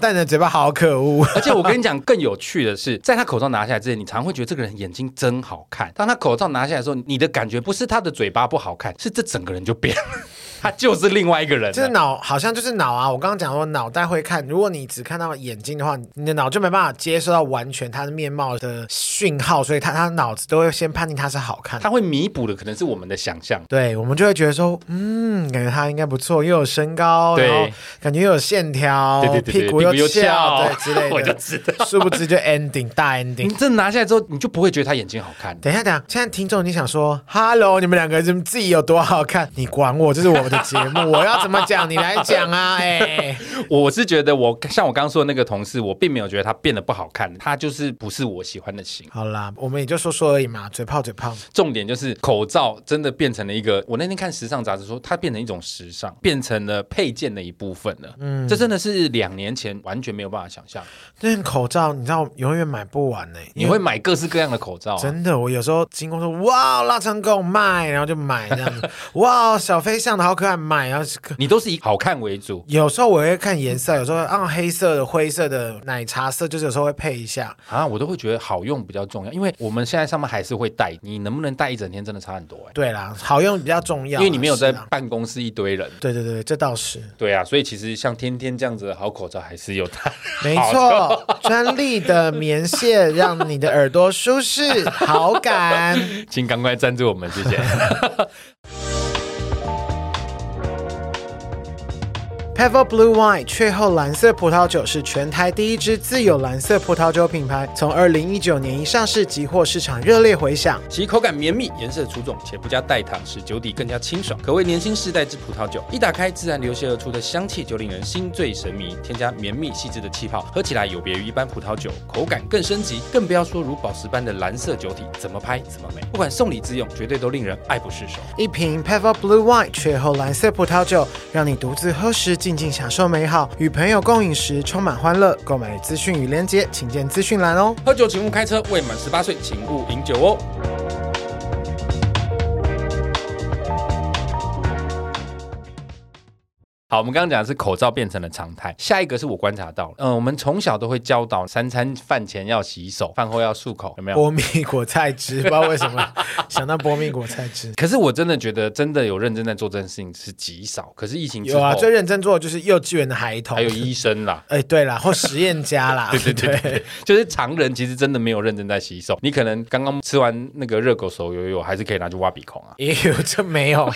Speaker 1: 但你的嘴巴好可恶，
Speaker 2: 而且我跟你讲，更有趣的是，在他口罩拿下来之前，你常会觉得这个人眼睛真好看。当他口罩拿下来的时候，你的感觉不是他的嘴巴不好看，是这整个人就变了。他就是另外一个人，
Speaker 1: 就是脑，好像就是脑啊！我刚刚讲说脑袋会看，如果你只看到眼睛的话，你的脑就没办法接受到完全他的面貌的讯号，所以他他脑子都会先判定他是好看。
Speaker 2: 他会弥补的可能是我们的想象，
Speaker 1: 对，我们就会觉得说，嗯，感觉他应该不错，又有身高，
Speaker 2: 对，
Speaker 1: 然后感觉又有线条，
Speaker 2: 对对对，
Speaker 1: 屁股又翘，对之类的，
Speaker 2: 我就知道，
Speaker 1: 殊不知就 ending 大 ending。
Speaker 2: 你这拿下来之后，你就不会觉得他眼睛好看。
Speaker 1: 等一下，等一下，现在听众你想说，Hello，你们两个人自己有多好看？你管我，这是我们的节目，我。要怎么讲？你来讲啊！[laughs] 哎、欸，
Speaker 2: 我是觉得我像我刚刚说的那个同事，我并没有觉得他变得不好看，他就是不是我喜欢的型。
Speaker 1: 好啦，我们也就说说而已嘛，嘴炮嘴炮。
Speaker 2: 重点就是口罩真的变成了一个，我那天看时尚杂志说，它变成一种时尚，变成了配件的一部分了。嗯，这真的是两年前完全没有办法想象。
Speaker 1: 那口罩你知道永远买不完呢、欸，
Speaker 2: 你会买各式各样的口罩、啊。
Speaker 1: 真的，我有时候经过说哇，腊肠狗卖，然后就买这样子。[laughs] 哇，小飞象的好可爱，买然后。
Speaker 2: 你都是以好看为主，
Speaker 1: 有时候我会看颜色，有时候按黑色的、灰色的、奶茶色，就是有时候会配一下
Speaker 2: 啊，我都会觉得好用比较重要，因为我们现在上班还是会戴，你能不能戴一整天真的差很多哎、欸。
Speaker 1: 对啦，好用比较重要，
Speaker 2: 因为你没有在办公室一堆人。
Speaker 1: 对对对，这倒是。
Speaker 2: 对啊，所以其实像天天这样子的好口罩还是有它。
Speaker 1: 没错，[laughs] 专利的棉线让你的耳朵舒适好感，[laughs]
Speaker 2: 请赶快赞助我们，谢谢。
Speaker 1: Pebble Blue Wine 雀后蓝色葡萄酒是全台第一支自有蓝色葡萄酒品牌，从二零一九年一上市即获市场热烈回响。
Speaker 2: 其口感绵密，颜色出众，且不加代糖，使酒体更加清爽，可谓年轻世代之葡萄酒。一打开，自然流泻而出的香气就令人心醉神迷。添加绵密细致的气泡，喝起来有别于一般葡萄酒，口感更升级。更不要说如宝石般的蓝色酒体，怎么拍怎么美。不管送礼自用，绝对都令人爱不释手。
Speaker 1: 一瓶 Pebble Blue Wine 雀后蓝色葡萄酒，让你独自喝时。静静享受美好，与朋友共饮时充满欢乐。购买资讯与链接，请见资讯栏哦。
Speaker 2: 喝酒请勿开车，未满十八岁请勿饮酒哦。好，我们刚刚讲的是口罩变成了常态，下一个是我观察到，嗯，我们从小都会教导三餐饭前要洗手，饭后要漱口，有没有？
Speaker 1: 波蜜果菜汁，不知道为什么想到波蜜果菜汁。[laughs]
Speaker 2: 可是我真的觉得，真的有认真在做这件事情是极少。可是疫情
Speaker 1: 有啊，最认真做的就是幼稚园的孩童，
Speaker 2: 还有医生啦，[laughs]
Speaker 1: 哎，对啦，或实验家啦，[laughs]
Speaker 2: 对对对，就是常人其实真的没有认真在洗手。你可能刚刚吃完那个热狗手游泳，还是可以拿去挖鼻孔啊。
Speaker 1: 也有，这没有，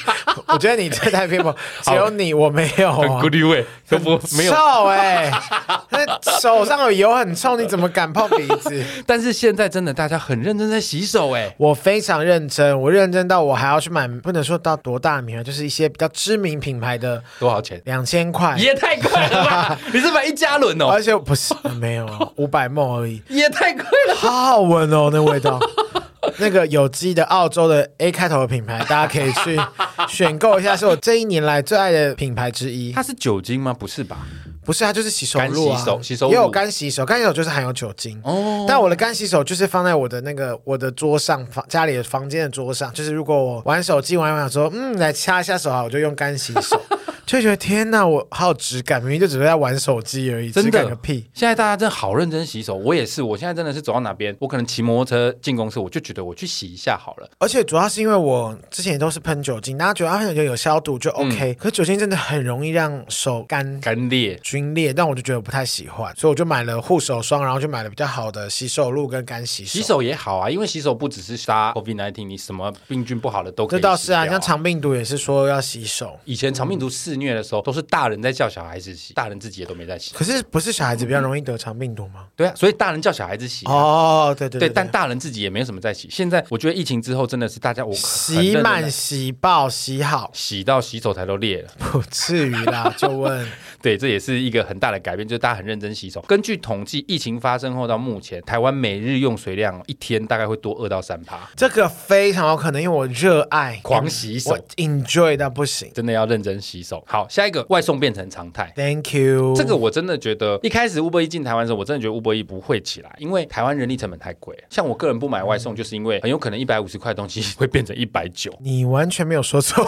Speaker 1: 我觉得你这太偏颇，只有你，我没有。
Speaker 2: Good way，都不没有
Speaker 1: 臭哎，[laughs] 那手上有油很臭，你怎么敢碰鼻子？[laughs]
Speaker 2: 但是现在真的大家很认真在洗手哎，
Speaker 1: 我非常认真，我认真到我还要去买，不能说到多大的名牌，就是一些比较知名品牌的，
Speaker 2: 多少钱？
Speaker 1: 两千块，
Speaker 2: 也太贵了吧？[laughs] 你是买一加仑哦？
Speaker 1: 而且不是没有五百 ml 而已，
Speaker 2: 也太贵了，
Speaker 1: 好好闻哦，那味道。那个有机的澳洲的 A 开头的品牌，大家可以去选购一下，是我这一年来最爱的品牌之一。
Speaker 2: 它是酒精吗？不是吧？
Speaker 1: 不是，它就是洗手露啊，
Speaker 2: 洗手洗手
Speaker 1: 也有干洗手，干洗手就是含有酒精。哦，但我的干洗手就是放在我的那个我的桌上，房家里的房间的桌上，就是如果我玩手机玩一玩，说嗯，来掐一下手啊，我就用干洗手。就觉得天哪，我好有质感，明明就只是在玩手机而已，真的个屁！
Speaker 2: 现在大家真的好认真洗手，我也是。我现在真的是走到哪边，我可能骑摩托车进公司，我就觉得我去洗一下好了。
Speaker 1: 而且主要是因为我之前也都是喷酒精，大家觉得喷酒精有消毒就 OK，、嗯、可是酒精真的很容易让手干
Speaker 2: 干裂、
Speaker 1: 皲裂，但我就觉得我不太喜欢，所以我就买了护手霜，然后就买了比较好的洗手露跟干洗手。
Speaker 2: 洗手也好啊，因为洗手不只是杀 COVID-19，你什么病菌不好的都可以、啊。这
Speaker 1: 倒是啊，像肠病毒也是说要洗手。
Speaker 2: 以前肠病毒肆虐的时候都是大。人在叫小孩子洗，大人自己也都没在洗。
Speaker 1: 可是不是小孩子比较容易得肠病毒吗？
Speaker 2: 对啊，所以大人叫小孩子洗。
Speaker 1: 哦，对对对，
Speaker 2: 对，但大人自己也没有什么在洗。现在我觉得疫情之后真的是大家我
Speaker 1: 洗满、洗爆、洗好，
Speaker 2: 洗到洗手台都裂了，
Speaker 1: 不至于啦。就问，
Speaker 2: 对，这也是一个很大的改变，就是大家很认真洗手。根据统计，疫情发生后到目前，台湾每日用水量一天大概会多二到三趴。
Speaker 1: 这个非常有可能，因为我热爱
Speaker 2: 狂洗手
Speaker 1: ，enjoy 到不行，
Speaker 2: 真的要认真洗手。好，下一个外送。变成常态
Speaker 1: ，Thank you。
Speaker 2: 这个我真的觉得，一开始 Uber Eats 进台湾的时候，我真的觉得 Uber Eats 不会起来，因为台湾人力成本太贵。像我个人不买外送，就是因为很有可能一百五十块东西 [laughs] 会变成一百九。
Speaker 1: 你完全没有说错，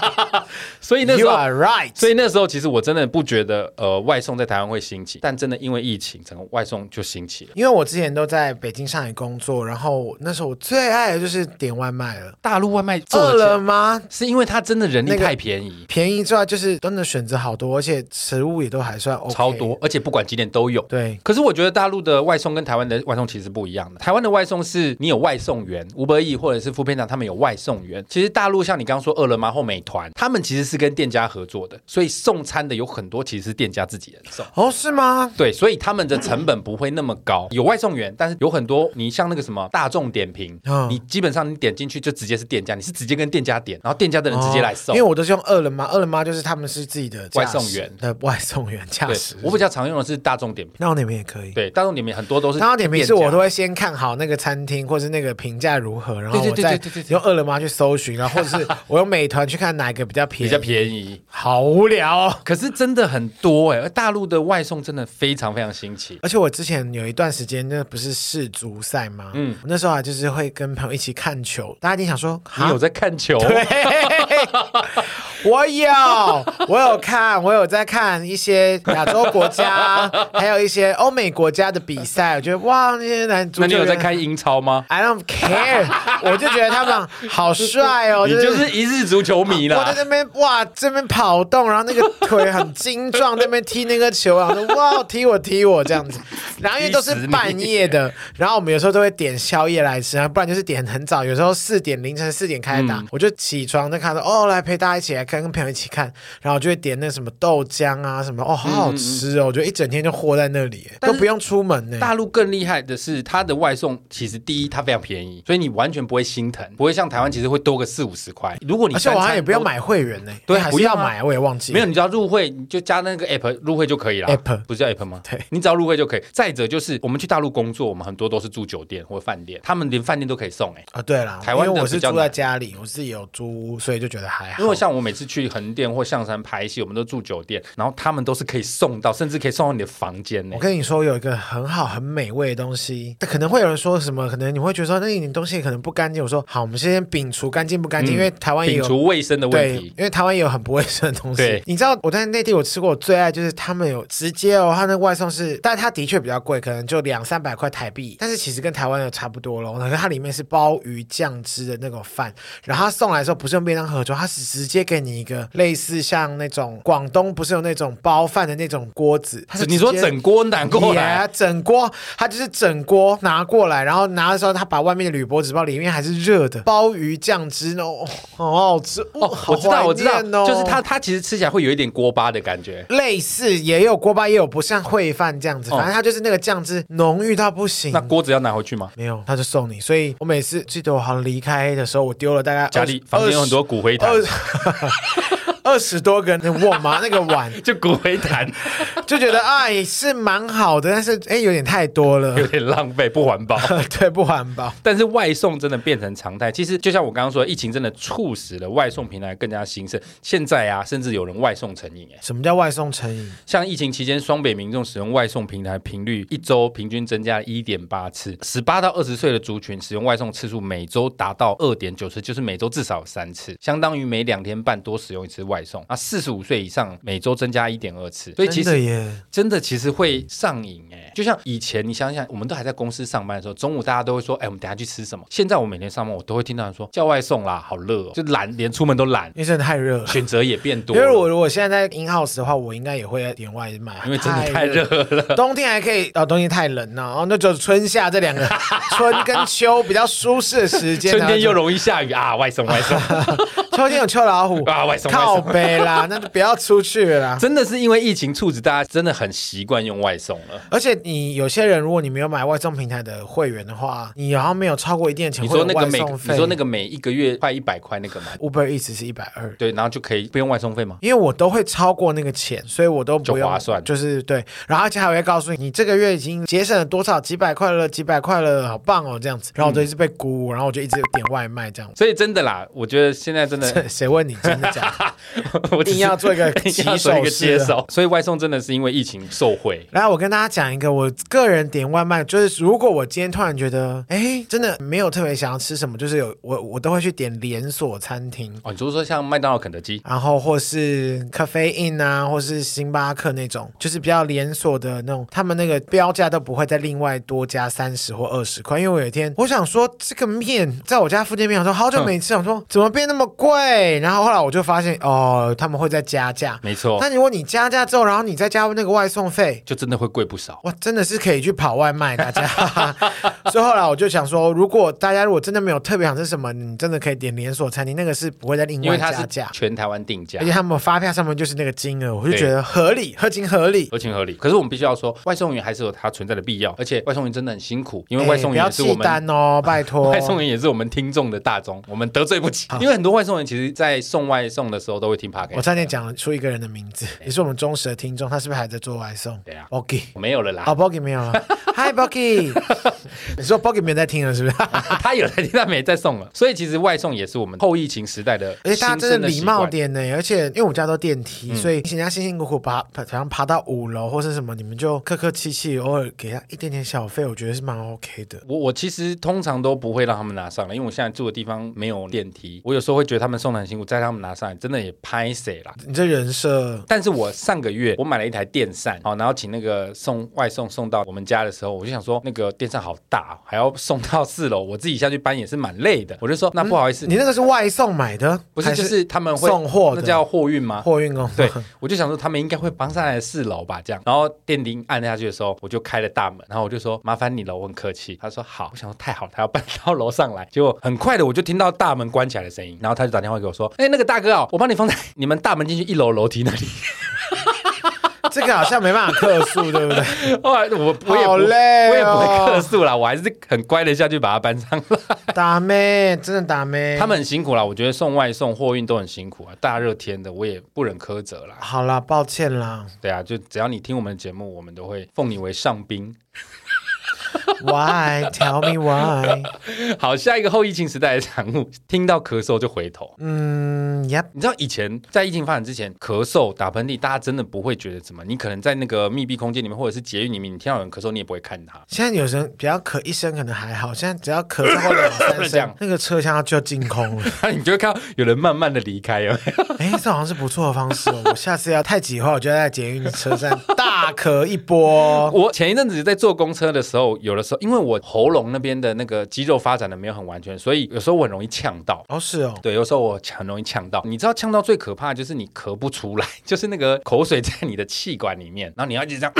Speaker 1: [laughs]
Speaker 2: 所以那时候
Speaker 1: You are right。
Speaker 2: 所以那时候其实我真的不觉得呃外送在台湾会兴起，但真的因为疫情，整个外送就兴起了。
Speaker 1: 因为我之前都在北京、上海工作，然后那时候我最爱的就是点外卖了。
Speaker 2: 大陆外卖
Speaker 1: 饿了吗？
Speaker 2: 是因为它真的人力太便宜，
Speaker 1: 便宜之外就是真的选择好多，而且食物也都还算 OK，
Speaker 2: 超多，而且不管几点都有。
Speaker 1: 对，
Speaker 2: 可是我觉得大陆的外送跟台湾的外送其实不一样的。台湾的外送是你有外送员，Uber Eats 或者是 Foodpanda，他们有外送员。其实大陆像你刚刚说饿了么或美团，他们其实是跟店家合作的，所以送餐的有很多其实是店家自己人送。
Speaker 1: 哦，是吗？
Speaker 2: 对，所以他们的成本不会那么高。有外送员，但是有很多你像那个什么大众点评，嗯、你基本上你点进去就直接是店家，你是直接跟店家点，然后店家的人直接来送。
Speaker 1: 哦、因为我都是用饿了么，饿了么就是他们是自己的
Speaker 2: 外送员
Speaker 1: 的外送员驾驶。
Speaker 2: 我比较常用的是大众点评，
Speaker 1: 大众点评也可以。
Speaker 2: 对，大众点评很多都是
Speaker 1: 大众点评，是我都会先看好那个餐厅或是那个评价如何，然后我再用饿了么去搜寻，然后或者是我用美团去看哪一个比较便宜。
Speaker 2: 比较便宜，
Speaker 1: 好无聊哦。
Speaker 2: 可是真的很多哎，而大陆的外送真的非常非常新奇。
Speaker 1: 而且我之前有一段时间，那不是世足赛吗？嗯，那时候啊，就是会跟朋友一起看球。大家一定想说，
Speaker 2: 你有在看球？
Speaker 1: 对，我有，我有看，我有在看一些亚洲国家，还有一些欧美国家的比赛。我觉得哇，那些男足，
Speaker 2: 那你有在看英超吗
Speaker 1: ？I don't care，我就觉得他们好帅哦。[laughs]
Speaker 2: 你就是一日足球迷了。
Speaker 1: 我在那边哇，这边跑动，然后那个腿很精壮，那边踢那个球啊，哇，踢我踢我这样子。[laughs] 然后因为都是半夜的，然后我们有时候都会点宵夜来吃，不然就是点很早，有时候四点凌晨四点开始打，嗯、我就起床就看到哦，来陪大家一起来看，跟朋友一起看，然后就会点那什么豆浆啊什么，哦，好好吃哦，嗯、我觉得一整天就活在那里，都不用出门呢。
Speaker 2: 大陆更厉害的是，它的外送其实第一它非常便宜，所以你完全不会心疼，不会像台湾其实会多个四五十块。如果你而
Speaker 1: 且我好像也不要买会员呢，对，不要买，我也忘记。
Speaker 2: 没有，你只要入会，你就加那个 app 入会就可以了。
Speaker 1: app
Speaker 2: 不是叫 app 吗？
Speaker 1: 对，
Speaker 2: 你只要入会就可以。再者就是我们去大陆工作，我们很多都是住酒店或饭店，他们连饭店都可以送哎。
Speaker 1: 啊，对了，台湾我是住在家里，我自己有租屋，所以就觉得还好。
Speaker 2: 因为像我每次去横店或象山拍戏，我们都住酒店，然后他们都是可以送到，甚至可以送到你的房间呢。
Speaker 1: 我跟你说，有一个很好很美味的东西，可能会有人说什么，可能你会觉得说那一点东西可能不干净。我说好，我们先摒除干净不干净，因为台湾也有
Speaker 2: 摒除卫生的问题，
Speaker 1: 因为台湾也有很不卫生的东西。你知道我在内地我吃过，我最爱就是他们有直接哦，他那外送是，但它的确比较贵，可能就两三百块台币，但是其实跟台湾的差不多咯。可是它里面是鲍鱼酱汁的那种饭，然后他送来的时候不是用便当盒装，他是直接给你一个类似像那种广东不是有那种包饭的那种锅子，他是
Speaker 2: 你说整锅拿过来，
Speaker 1: 整锅，他就是整锅拿过来，然后拿的时候他把外面的铝箔纸包里面还是热的鲍鱼酱汁哦，好好吃哦，
Speaker 2: 我知道我知道，就是它它其实吃起来会有一点锅巴的感觉，
Speaker 1: 类似也有锅巴，也有不像烩饭这样子，反正它就是那个酱汁浓郁到不行。
Speaker 2: 那锅子要拿回去吗？
Speaker 1: 没有，他就送你，所以我每次记得我好像离开的时候，我丢了大概
Speaker 2: 家里房间有很多骨灰坛。
Speaker 1: 二十多个人握吗？[laughs] 那个碗
Speaker 2: 就骨灰坛，[laughs]
Speaker 1: 就觉得哎是蛮好的，但是哎有点太多了，
Speaker 2: 有点浪费，不环保。[laughs]
Speaker 1: 对，不环保。
Speaker 2: 但是外送真的变成常态。其实就像我刚刚说的，疫情真的促使了外送平台更加兴盛。现在啊，甚至有人外送成瘾。哎，
Speaker 1: 什么叫外送成瘾？
Speaker 2: 像疫情期间，双北民众使用外送平台频率一周平均增加了一点八次。十八到二十岁的族群使用外送次数每周达到二点九次，就是每周至少有三次，相当于每两天半多使用一次外送。啊，四十五岁以上每周增加一点二次，所以其实真的，真的其实会上瘾哎。就像以前你想想，我们都还在公司上班的时候，中午大家都会说，哎，我们等下去吃什么？现在我每天上班，我都会听到人说叫外送啦，好热哦，[laughs] 就懒，连出门都懒，
Speaker 1: 因为真的太热了，
Speaker 2: 选择也变多。
Speaker 1: 因为我如果现在在 in house 的话，我应该也会点外卖，
Speaker 2: 因为真的太热了。
Speaker 1: 冬天还可以，哦，冬天太冷了，哦，那就是春夏这两个 [laughs] 春跟秋比较舒适的时间，
Speaker 2: 春天又容易下雨啊，外送外送。[laughs]
Speaker 1: 秋天有秋老虎啊，外送靠背啦，[laughs] 那就不要出去了啦。
Speaker 2: 真的是因为疫情促使大家真的很习惯用外送了。
Speaker 1: 而且你有些人，如果你没有买外送平台的会员的话，你好像没有超过一定的钱，
Speaker 2: 你说那个每你说那个每一个月快一百块那个吗
Speaker 1: ？Uber Eats 是一百二，
Speaker 2: 对，然后就可以不用外送费吗？
Speaker 1: 因为我都会超过那个钱，所以我都不用
Speaker 2: 就划算，
Speaker 1: 就是对。然后而且还会告诉你，你这个月已经节省了多少几百块了，几百块了，好棒哦，这样子。然后我就一直被鼓舞，然后我就一直点外卖这样。
Speaker 2: 所以真的啦，我觉得现在真的，
Speaker 1: 谁问你？真的假的？[laughs] 我 [laughs] 一定要做一个起手
Speaker 2: 接手，所以外送真的是因为疫情受惠。
Speaker 1: 来，我跟大家讲一个，我个人点外卖，就是如果我今天突然觉得，哎，真的没有特别想要吃什么，就是有我我都会去点连锁餐厅
Speaker 2: 哦，就是说像麦当劳、肯德基，
Speaker 1: 然后或是 Cafe Inn 啊，或是星巴克那种，就是比较连锁的那种，他们那个标价都不会再另外多加三十或二十块。因为我有一天我想说，这个面在我家附近面，我说好久没吃，我说怎么变那么贵？然后后来。我就发现哦，他们会再加价，
Speaker 2: 没错。
Speaker 1: 那如果你加价之后，然后你再加那个外送费，
Speaker 2: 就真的会贵不少。
Speaker 1: 哇，真的是可以去跑外卖，大家。[laughs] 所以后来我就想说，如果大家如果真的没有特别想吃什么，你真的可以点连锁餐厅，那个是不会再另外加价，
Speaker 2: 全台湾定价，
Speaker 1: 而且他们发票上面就是那个金额，我就觉得合理，合情合理，
Speaker 2: 合情合理。可是我们必须要说，外送员还是有它存在的必要，而且外送员真的很辛苦，因为外送员也是我们
Speaker 1: 单哦，拜托，[laughs]
Speaker 2: 外送员也是我们听众的大宗，我们得罪不起，因为很多外送员其实，在送外送的时候都会听 Podcast。
Speaker 1: 我差点讲出一个人的名字，也是我们忠实的听众，他是不是还在做外送？
Speaker 2: 对啊
Speaker 1: ，Boggy，
Speaker 2: 没有了啦。
Speaker 1: 哦，Boggy 没有了。[laughs] Hi，Boggy。[laughs] 你说 Boggy 没有在听了是不是？[laughs]
Speaker 2: 他有在听，他没在送了。所以其实外送也是我们后疫情时代的，
Speaker 1: 而且大家真的礼貌点呢。而且因为我们家都电梯，所以人家辛辛苦苦爬，爬，像，爬到五楼或是什么，你们就客客气气，偶尔给他一点点小费，我觉得是蛮 OK 的。
Speaker 2: 我我其实通常都不会让他们拿上来，因为我现在住的地方没有电梯，我有时候会觉得他们送的很辛苦，再让他们拿上来，真的也拍谁啦。
Speaker 1: 你这人设，
Speaker 2: 但是我上个月我买了一台电扇，好，然后请那个送外送送到我们家的时候，我就想说那个电扇好大，还要送到四楼，我自己下去搬也是蛮累的。我就说那不好意思，
Speaker 1: 你那个是外送买的，
Speaker 2: 不是就是他们会
Speaker 1: 送货，
Speaker 2: 那叫货运吗？
Speaker 1: 货运公司。
Speaker 2: 对，我就想说他们应该会搬上来四楼吧，这样。然后电铃按下去的时候，我就开了大门，然后我就说麻烦你了，我很客气。他说好，我想说太好了，他要搬到楼上来，结果很快的我就听到大门关起来的声音，然后他就打电话给我说，哎，那个大哥啊，我帮你放在 [laughs] 你们大门进去一楼楼梯那里。[laughs]
Speaker 1: 这个好像没办法客诉，对不对？
Speaker 2: 后 [laughs] 来我我也不、哦、我也不会客诉啦，我还是很乖的下去把它搬上来。
Speaker 1: 打咩？真的打咩？
Speaker 2: 他们很辛苦啦，我觉得送外送货运都很辛苦啊，大热天的，我也不忍苛责啦。
Speaker 1: 好啦，抱歉啦。
Speaker 2: 对啊，就只要你听我们的节目，我们都会奉你为上宾。[laughs]
Speaker 1: Why? Tell me why?
Speaker 2: 好，下一个后疫情时代的产物，听到咳嗽就回头。
Speaker 1: 嗯，Yep。
Speaker 2: 你知道以前在疫情发展之前，咳嗽、打喷嚏，大家真的不会觉得怎么。你可能在那个密闭空间里面，或者是捷运里面，你听到有人咳嗽，你也不会看他。
Speaker 1: 现在有时候比较咳一声可能还好，现在只要咳超过两三声，[laughs] 那个车厢就净空了。
Speaker 2: 那 [laughs] 你就会看到有人慢慢的离开，有没有？
Speaker 1: 哎，这好像是不错的方式哦。我下次要太挤的话，我就在捷运车站大咳一波。
Speaker 2: 我前一阵子在坐公车的时候，有的时候因为我喉咙那边的那个肌肉发展的没有很完全，所以有时候我很容易呛到。
Speaker 1: 哦，是哦，
Speaker 2: 对，有时候我很容易呛到。你知道呛到最可怕的就是你咳不出来，[laughs] 就是那个口水在你的气管里面，然后你要一直这样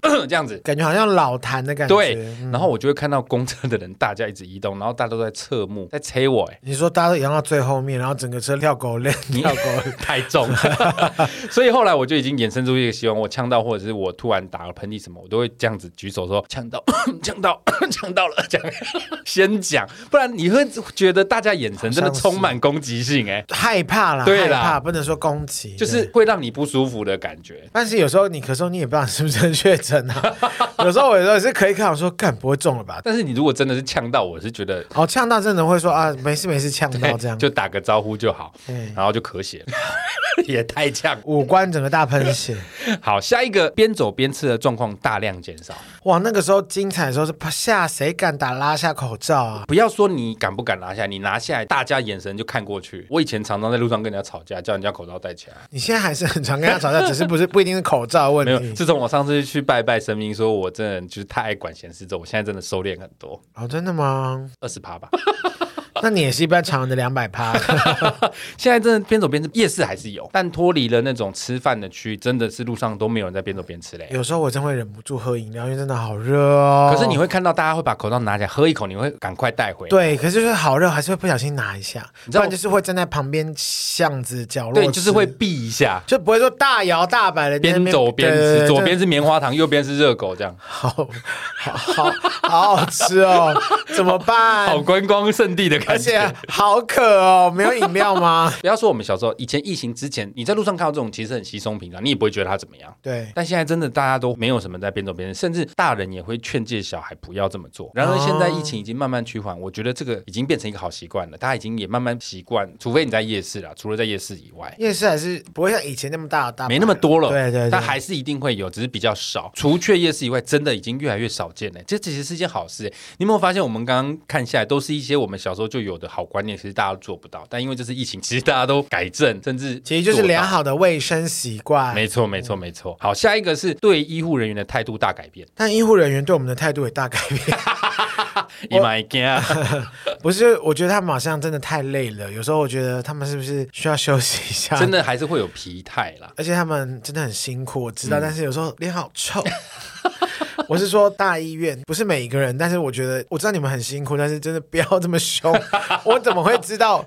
Speaker 2: [coughs] 这样子，
Speaker 1: 感觉好像老痰的感觉。
Speaker 2: 对，嗯、然后我就会看到公车的人，大家一直移动，然后大家都在侧目，在催我。哎，
Speaker 1: 你说大家都移动到最后面，然后整个车跳狗链，[laughs] 跳狗
Speaker 2: 太重了。[laughs] 所以后来我就已经衍生出一个希望，我呛到或或者是我突然打了喷嚏什么，我都会这样子举手说呛到，[coughs] 呛到，[coughs] 呛到了，讲 [coughs] 先讲，不然你会觉得大家眼神真的充满攻击性，哎，
Speaker 1: 害怕啦，对啦，不能说攻击，
Speaker 2: 就是会让你不舒服的感觉。
Speaker 1: 但是有时候你咳嗽，你也不知道是不是确诊啊。[laughs] 有时候我有时候也是可以看，我说干不会中了吧？
Speaker 2: 但是你如果真的是呛到，我是觉得
Speaker 1: 哦，呛到真的会说啊，没事没事，呛到这样
Speaker 2: 就打个招呼就好，然后就咳血。[laughs] 也太呛，
Speaker 1: 五官整个大喷血。[laughs]
Speaker 2: 好，下一个边走边吃的状况大量减少。
Speaker 1: 哇，那个时候精彩的时候是，下谁敢打拉下口罩啊？
Speaker 2: 不要说你敢不敢拿下，你拿下来，大家眼神就看过去。我以前常常在路上跟人家吵架，叫人家口罩戴起来。
Speaker 1: 你现在还是很常跟人家吵架，[laughs] 只是不是不一定是口罩问题。
Speaker 2: 没有，自从我上次去拜拜神明，说我真的就是太爱管闲事之后，我现在真的收敛很多。
Speaker 1: 哦，真的吗？
Speaker 2: 二十趴吧。[laughs]
Speaker 1: 那你也是一般常人的两百趴。[laughs]
Speaker 2: 现在真的边走边吃，夜市还是有，但脱离了那种吃饭的区，真的是路上都没有人在边走边吃嘞。
Speaker 1: 有时候我真会忍不住喝饮料，因为真的好热哦。
Speaker 2: 可是你会看到大家会把口罩拿起来喝一口，你会赶快带回。
Speaker 1: 对，可是就是好热，还是会不小心拿一下。你知道，就是会站在旁边巷子角落，
Speaker 2: 对，就是会避一下，
Speaker 1: 就不会说大摇大摆的边
Speaker 2: 走边吃，左边是棉花糖，右边是热狗，这样。
Speaker 1: 好好好好好吃哦，怎么办？
Speaker 2: 好观光圣地的感觉，
Speaker 1: 好。好渴哦，没有饮料吗？[laughs]
Speaker 2: 不要说我们小时候，以前疫情之前，你在路上看到这种其实很稀松平常，你也不会觉得它怎么样。
Speaker 1: 对。但
Speaker 2: 现在真的大家都没有什么在边走边吃，甚至大人也会劝诫小孩不要这么做。然而现在疫情已经慢慢趋缓，我觉得这个已经变成一个好习惯了，大家已经也慢慢习惯。除非你在夜市啦，除了在夜市以外，
Speaker 1: 夜市还是不会像以前那么大大，
Speaker 2: 没那么多了。
Speaker 1: 对，对对。
Speaker 2: 但还是一定会有，只是比较少。除却夜市以外，真的已经越来越少见了。这其实是一件好事。你有没有发现，我们刚刚看下来，都是一些我们小时候就有的好观念，其实大家都做不到。但因为这是疫情，其实大家都改正，甚至
Speaker 1: 其实就是良好的卫生习惯。
Speaker 2: 没错，没错，没错。好，下一个是对医护人员的态度大改变。
Speaker 1: 但医护人员对我们的态度也大改变。[laughs]
Speaker 2: My God，
Speaker 1: 不是，我觉得他们好像真的太累了。有时候我觉得他们是不是需要休息一下？
Speaker 2: 真的还是会有疲态啦。
Speaker 1: 而且他们真的很辛苦，我知道。嗯、但是有时候脸好臭。我是说大医院，不是每一个人，但是我觉得我知道你们很辛苦，但是真的不要这么凶。我怎么会知道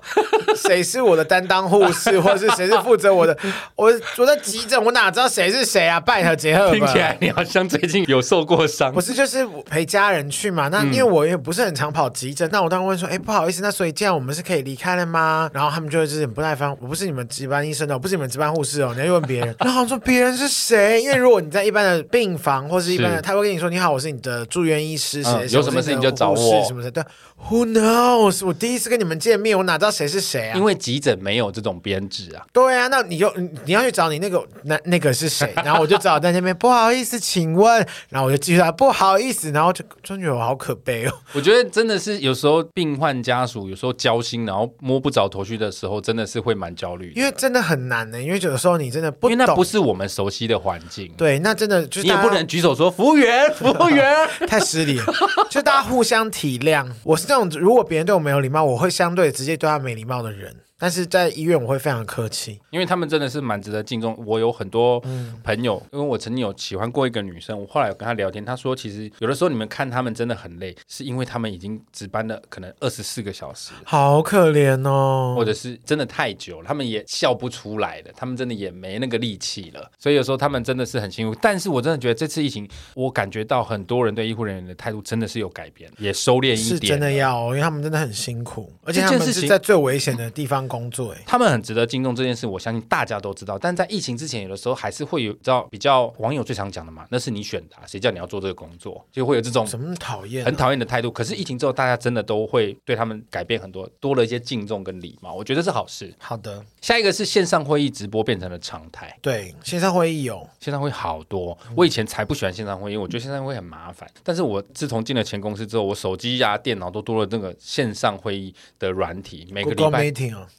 Speaker 1: 谁是我的担当护士，或者是谁是负责我的？我我在急诊，我哪知道谁是谁啊？拜托杰克。
Speaker 2: 听起来你好像最近有受过伤。
Speaker 1: 不是，就是陪家人去嘛。那因为我也不是很常跑急诊，那我当时问说，哎，不好意思，那所以这样我们是可以离开了吗？然后他们就会就是很不耐烦，我不是你们值班医生哦，我不是你们值班护士哦，你要问别人。[laughs] 然后我说别人是谁？因为如果你在一般的病房或是一般的，他会给你说你好，我是你的住院医师，谁、嗯、
Speaker 2: 有什么事你就找我，
Speaker 1: 什么的。对，Who knows？我第一次跟你们见面，我哪知道谁是谁啊？
Speaker 2: 因为急诊没有这种编制啊。
Speaker 1: 对啊，那你就你要去找你那个那那个是谁？[laughs] 然后我就找在那边，不好意思，请问，然后我就继续说不好意思，然后就真觉得我好可悲哦。
Speaker 2: 我觉得真的是有时候病患家属有时候交心，然后摸不着头绪的时候，真的是会蛮焦虑。
Speaker 1: 因为真的很难呢，因为有的时候你真的
Speaker 2: 因为那不是我们熟悉的环境。
Speaker 1: 对，那真的就是
Speaker 2: 你也不能举手说服务员，服务 [laughs] 员。
Speaker 1: 太失礼了，就大家互相体谅。我是那种如果别人对我没有礼貌，我会相对直接对他没礼貌的人。但是在医院我会非常客气，
Speaker 2: 因为他们真的是蛮值得敬重。我有很多朋友，嗯、因为我曾经有喜欢过一个女生，我后来有跟她聊天，她说其实有的时候你们看他们真的很累，是因为他们已经值班了可能二十四个小时，
Speaker 1: 好可怜哦，
Speaker 2: 或者是真的太久了，他们也笑不出来了，他们真的也没那个力气了，所以有时候他们真的是很辛苦。但是我真的觉得这次疫情，我感觉到很多人对医护人员的态度真的是有改变，也收敛一点，
Speaker 1: 是真的要，因为他们真的很辛苦，而且他们是在最危险的地方工作，
Speaker 2: 他们。很值得敬重这件事，我相信大家都知道。但在疫情之前，有的时候还是会有，知道比较网友最常讲的嘛，那是你选的，谁叫你要做这个工作，就会有这种
Speaker 1: 什么讨厌、
Speaker 2: 很讨厌的态度。可是疫情之后，大家真的都会对他们改变很多，多了一些敬重跟礼貌，我觉得是好事。
Speaker 1: 好的，
Speaker 2: 下一个是线上会议直播变成了常态。
Speaker 1: 对，线上会议有，
Speaker 2: 线上会好多。我以前才不喜欢线上会议，我觉得线上会很麻烦。但是我自从进了前公司之后，我手机呀、电脑都多了那个线上会议的软体，每个礼拜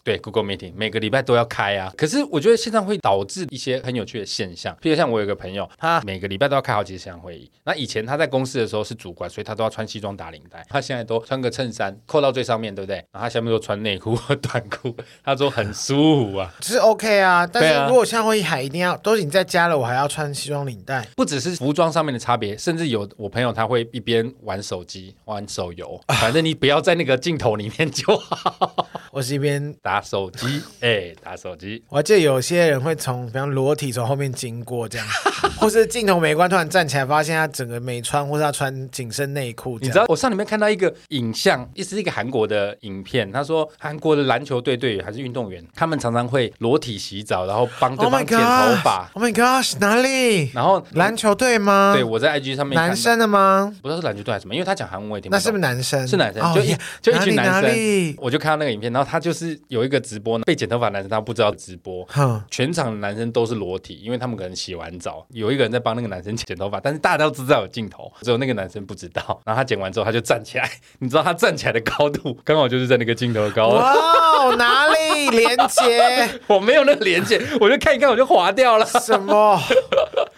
Speaker 2: 对，Google Meeting 每个礼拜都要开啊，可是我觉得线上会导致一些很有趣的现象，譬如像我有个朋友，他每个礼拜都要开好几次线上会议。那以前他在公司的时候是主管，所以他都要穿西装打领带。他现在都穿个衬衫，扣到最上面对不对？然后他下面都穿内裤和短裤，他说很舒服啊，
Speaker 1: 其实 OK 啊。但是如果线上会议还一定要都已经在家了，我还要穿西装领带，
Speaker 2: 不只是服装上面的差别，甚至有我朋友他会一边玩手机玩手游，反正你不要在那个镜头里面就好。[laughs]
Speaker 1: 我是一边
Speaker 2: 打打手机，哎，打手机。
Speaker 1: 我还记得有些人会从，比方裸体从后面经过这样，[laughs] 或是镜头没关，突然站起来，发现他整个没穿，或是他穿紧身内裤。
Speaker 2: 你知道我上里面看到一个影像，也是一个韩国的影片，他说韩国的篮球队队员还是运动员，他们常常会裸体洗澡，然后帮对方剪头发。
Speaker 1: Oh my gosh，哪里？
Speaker 2: 然后
Speaker 1: 篮球队吗？
Speaker 2: 对，我在 IG 上面。
Speaker 1: 男生的吗？
Speaker 2: 不知道是篮球队还是什么，因为他讲韩文我也听不懂。
Speaker 1: 那是不是男生？
Speaker 2: 是男生，就一就一群男生。我就看到那个影片，然后他就是有一个直播呢，被剪头发男生他不知道直播，全场的男生都是裸体，因为他们可能洗完澡，有一个人在帮那个男生剪头发，但是大家都知道有镜头，只有那个男生不知道。然后他剪完之后他就站起来，[laughs] 你知道他站起来的高度刚好就是在那个镜头的高度。
Speaker 1: 哇，哪里连接？
Speaker 2: 我没有那个连接，我就看一看我就划掉了。
Speaker 1: 什么？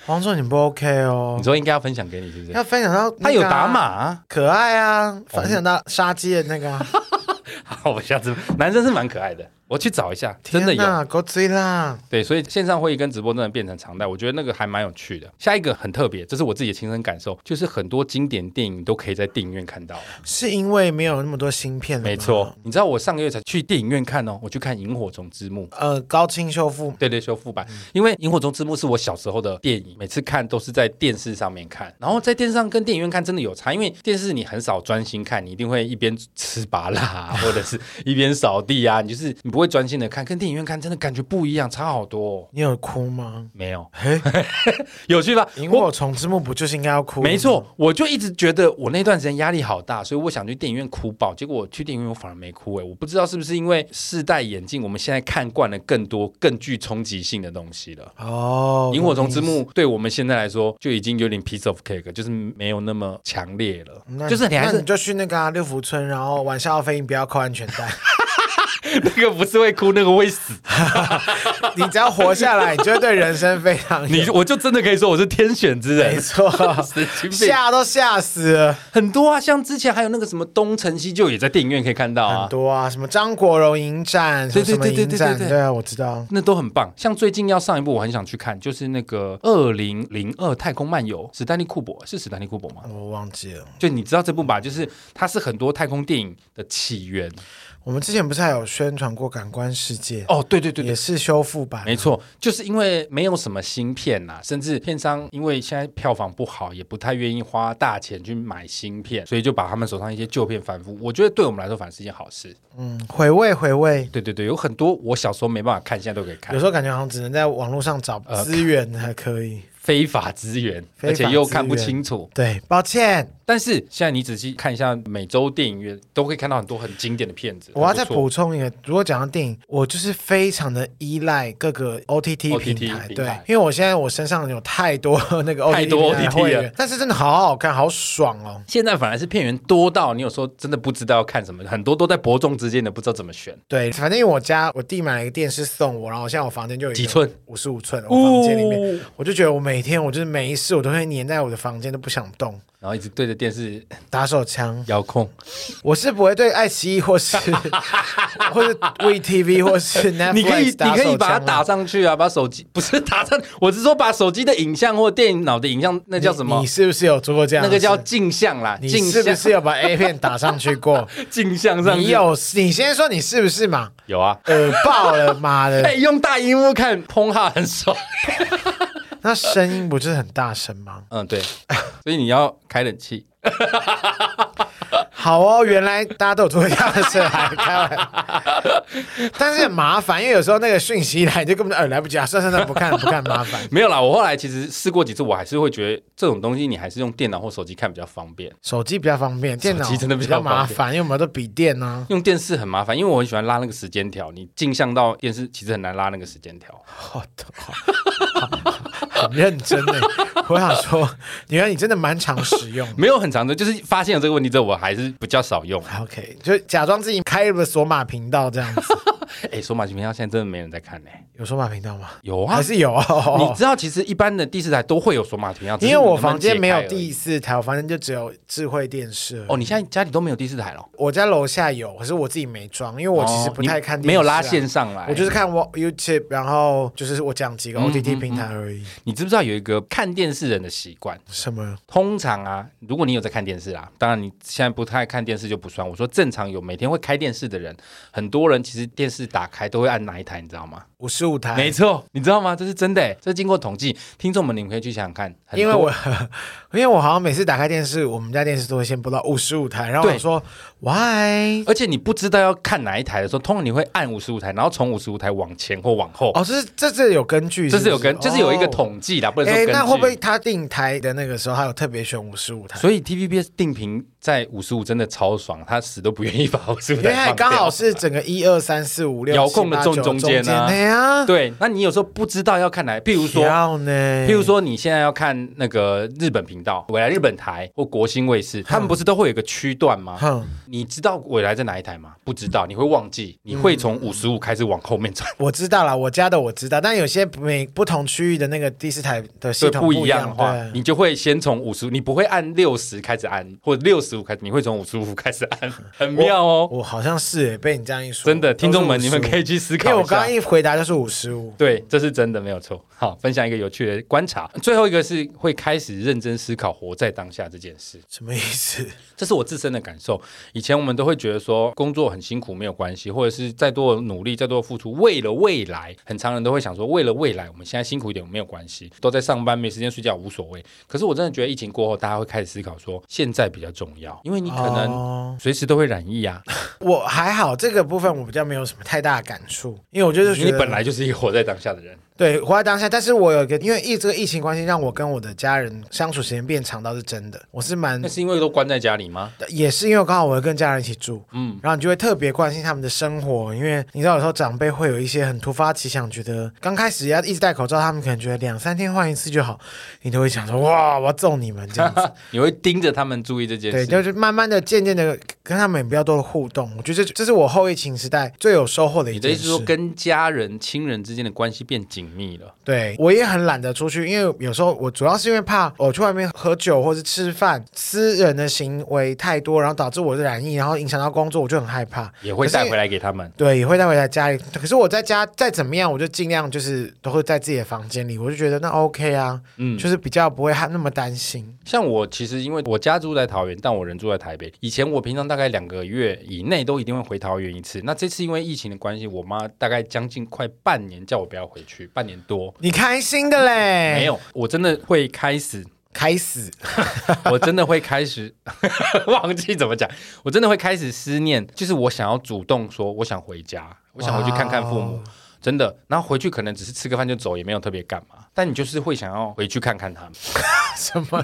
Speaker 1: 黄总你不 OK 哦？
Speaker 2: 你说应该要分享给你是不是？
Speaker 1: 要分享到
Speaker 2: 他有打码，
Speaker 1: 可爱啊！分享到杀鸡的那个。[laughs] [laughs]
Speaker 2: 好，我下次男生是蛮可爱的。我去找一下，真的有，
Speaker 1: 够追啦！
Speaker 2: 对，所以线上会议跟直播真的变成常态，我觉得那个还蛮有趣的。下一个很特别，这是我自己的亲身感受，就是很多经典电影都可以在电影院看到。
Speaker 1: 是因为没有那么多新片了？
Speaker 2: 没错，你知道我上个月才去电影院看哦，我去看《萤火虫之墓》，
Speaker 1: 呃，高清修复，
Speaker 2: 对对，修复版。嗯、因为《萤火虫之墓》是我小时候的电影，每次看都是在电视上面看，然后在电视上跟电影院看真的有差，因为电视你很少专心看，你一定会一边吃芭乐，或者是一边扫地啊，你就是你不会专心的看，跟电影院看真的感觉不一样，差好多哦。
Speaker 1: 你有哭吗？
Speaker 2: 没有，[laughs] 有趣吧？
Speaker 1: 萤火虫之墓不就是应该要哭？
Speaker 2: 没错，我就一直觉得我那段时间压力好大，所以我想去电影院哭爆。结果我去电影院，我反而没哭。哎，我不知道是不是因为世代眼镜，我们现在看惯了更多 [laughs] 更具冲击性的东西了。哦，萤火虫之墓对我们现在来说就已经有点 piece of cake，就是没有那么强烈了。
Speaker 1: 那
Speaker 2: 就是你还是
Speaker 1: 你就去那个、啊、六福村，然后晚上要飞你，不要扣安全带。[laughs] [laughs]
Speaker 2: 那个不是会哭，那个会死。[laughs]
Speaker 1: 你只要活下来，你就会对人生非常 [laughs]……
Speaker 2: 你我就真的可以说我是天选之人。
Speaker 1: 没错，吓都吓死了。
Speaker 2: 很多啊，像之前还有那个什么东成西就也在电影院可以看到啊。
Speaker 1: 很多啊，什么张国荣影展，对对对对对对对啊，我知道，
Speaker 2: 那都很棒。像最近要上一部，我很想去看，就是那个二零零二太空漫游，史丹利库珀是史丹利库珀吗？
Speaker 1: 我忘记了。
Speaker 2: 就你知道这部吧？就是它是很多太空电影的起源。
Speaker 1: 我们之前不是还有宣传过《感官世界》
Speaker 2: 哦，对对对，
Speaker 1: 也是修复版。
Speaker 2: 没错，就是因为没有什么新片呐，甚至片商因为现在票房不好，也不太愿意花大钱去买新片，所以就把他们手上一些旧片反复。我觉得对我们来说，反而是一件好事。
Speaker 1: 嗯，回味回味。
Speaker 2: 对对对，有很多我小时候没办法看，现在都可以看。
Speaker 1: 有时候感觉好像只能在网络上找资源还可以。呃 [laughs]
Speaker 2: 非法资源，而且又看不清楚。
Speaker 1: 对，抱歉。
Speaker 2: 但是现在你仔细看一下，每周电影院都可以看到很多很经典的片子。
Speaker 1: 我要再补充一个，如果讲到电影，我就是非常的依赖各个 OTT 平台。对，因为我现在我身上有太多那个 OTT [laughs] 会员，但是真的好好看，好爽哦。
Speaker 2: 现在反而是片源多到你有时候真的不知道要看什么，很多都在伯仲之间的，不知道怎么选。
Speaker 1: 对，反正因为我家我弟买了一个电视送我，然后现在我房间就有
Speaker 2: 几寸，
Speaker 1: 五十五寸，我房间里面，我就觉得我每天我就是没事，我都会黏在我的房间，都不想动。
Speaker 2: 然后一直对着电视
Speaker 1: 打手枪
Speaker 2: 遥控，
Speaker 1: 我是不会对爱奇艺或是 [laughs] 或是 VTV 或是 Netflix
Speaker 2: 你可以你可以把它打上去啊，把手机 [laughs] 不是打上，我是说把手机的影像或电脑的影像，那叫什么？
Speaker 1: 你是不是有做过这样？
Speaker 2: 那个叫镜像啦，
Speaker 1: 你是不是有把 A 片打上去过？[laughs]
Speaker 2: 镜像上，
Speaker 1: 你有？你先说你是不是嘛？
Speaker 2: 有啊，
Speaker 1: 耳爆了，妈的！
Speaker 2: 哎，用大荧幕看 Pornhub 很爽。
Speaker 1: 那声音不是很大声吗？
Speaker 2: 嗯，对，所以你要开冷气。
Speaker 1: 好哦，原来大家都有做这样的事，还开玩但是很麻烦，因为有时候那个讯息来，就根本就呃来不及啊，算算算，不看不看，麻烦。
Speaker 2: 没有啦，我后来其实试过几次，我还是会觉得这种东西你还是用电脑或手机看比较方便。
Speaker 1: 手机比较方便，电脑
Speaker 2: 真的比较
Speaker 1: 麻烦，因为我们都笔电呢、啊。
Speaker 2: 用电视很麻烦，因为我很喜欢拉那个时间条，你镜像到电视其实很难拉那个时间条。好的，很认真的，[laughs]
Speaker 1: 我想说，原来你真的蛮常使用，
Speaker 2: 没有很常的，就是发现了这个问题之后，我还是比较少用。
Speaker 1: OK，就假装自己开了索马频道这样子。[laughs]
Speaker 2: 哎、欸，索马频道现在真的没人在看呢、欸。
Speaker 1: 有索马频道吗？
Speaker 2: 有啊，
Speaker 1: 还是有啊。
Speaker 2: 你知道，其实一般的第四台都会有索马频道，
Speaker 1: 因为我房间没有第四台，我房间就只有智慧电视。
Speaker 2: 哦，你现在家里都没有第四台了？
Speaker 1: 我家楼下有，可是我自己没装，因为我其实不太看电视、啊哦，
Speaker 2: 没有拉线上来。
Speaker 1: 我就是看我 YouTube，然后就是我讲几个 OTT 平台而已、嗯嗯嗯。
Speaker 2: 你知不知道有一个看电视人的习惯？
Speaker 1: 什么？
Speaker 2: 通常啊，如果你有在看电视啊，当然你现在不太看电视就不算。我说正常有每天会开电视的人，很多人其实电视。打开都会按哪一台？你知道吗？
Speaker 1: 五十五台，
Speaker 2: 没错，你知道吗？这是真的，这是经过统计。听众们，你们可以去想想看。
Speaker 1: 因为我，[laughs] 因为我好像每次打开电视，我们家电视都会先播到五十五台，然后我说 Why？
Speaker 2: 而且你不知道要看哪一台的时候，通常你会按五十五台，然后从五十五台往前或往后。
Speaker 1: 哦，这是这是有根据这是
Speaker 2: 有根，这是有一个统计的，哦、不能说根据。
Speaker 1: 那会不会他定台的那个时候，他有特别选五十五台？
Speaker 2: 所以 TVBS 定频在五十五真的超爽，他死都不愿意把五十五台放掉。
Speaker 1: 因为刚好是整个一二三四五六
Speaker 2: 遥控的正中间呢、啊。对，那你有时候不知道要看哪，譬如说，譬如说你现在要看那个日本频道，未来日本台或国新卫视，他们不是都会有个区段吗？哼，你知道未来在哪一台吗？不知道，你会忘记，你会从五十五开始往后面转。[laughs]
Speaker 1: 我知道了，我家的我知道，但有些每不同区域的那个第四台的系统不一样的话，
Speaker 2: 你就会先从五十五，你不会按六十开始按，或者六十五开始，你会从五十五开始按，很妙哦。
Speaker 1: 我好像是被你这样一说，
Speaker 2: 真的，听众们你们可以去思考一下。
Speaker 1: 因为我刚刚一回答就是五十五，
Speaker 2: 对，这是真的没有错。好，分享一个有趣的观察。最后一个是会开始认真思考活在当下这件事，
Speaker 1: 什么意思？
Speaker 2: 这是我自身的感受。以前我们都会觉得说工作很辛苦没有关系，或者是再多的努力、再多的付出，为了未来，很常人都会想说，为了未来，我们现在辛苦一点没有关系，都在上班没时间睡觉无所谓。可是我真的觉得疫情过后，大家会开始思考说，现在比较重要，因为你可能随时都会染疫啊。[laughs]
Speaker 1: 我还好，这个部分我比较没有什么太大的感触，因为我就是觉得
Speaker 2: 你本来就是一个活在当下的人。
Speaker 1: 对，活在当下。但是我有一个，因为疫这个疫情关系，让我跟我的家人相处时间变长，倒是真的。我是蛮……
Speaker 2: 那是因为都关在家里吗？
Speaker 1: 也是因为刚好我跟家人一起住，嗯，然后你就会特别关心他们的生活，因为你知道有时候长辈会有一些很突发奇想，觉得刚开始要一直戴口罩，他们可能觉得两三天换一次就好，你都会想说哇，我要揍你们这样子，
Speaker 2: 你会盯着他们注意这件事，
Speaker 1: 对，就是慢慢的、渐渐的跟他们比较多的互动。我觉得这这是我后疫情时代最有收获的一件事。
Speaker 2: 你的意思是说，跟家人、亲人之间的关系变紧密了？
Speaker 1: 对。我也很懒得出去，因为有时候我主要是因为怕我去外面喝酒或是吃饭，私人的行为太多，然后导致我的染疫，然后影响到工作，我就很害怕。[laughs]
Speaker 2: 也会带回来给他们，
Speaker 1: 对，也会带回来家里。可是我在家再怎么样，我就尽量就是都会在自己的房间里，我就觉得那 OK 啊，嗯，就是比较不会那么担心。
Speaker 2: 像我其实因为我家住在桃园，但我人住在台北。以前我平常大概两个月以内都一定会回桃园一次。那这次因为疫情的关系，我妈大概将近快半年叫我不要回去，半年多。
Speaker 1: 你开心的嘞？
Speaker 2: 没有，我真的会开始
Speaker 1: 开始，[laughs]
Speaker 2: 我真的会开始 [laughs] 忘记怎么讲，我真的会开始思念，就是我想要主动说，我想回家，我想回去看看父母。真的，然后回去可能只是吃个饭就走，也没有特别干嘛。但你就是会想要回去看看他们。[laughs]
Speaker 1: 什么、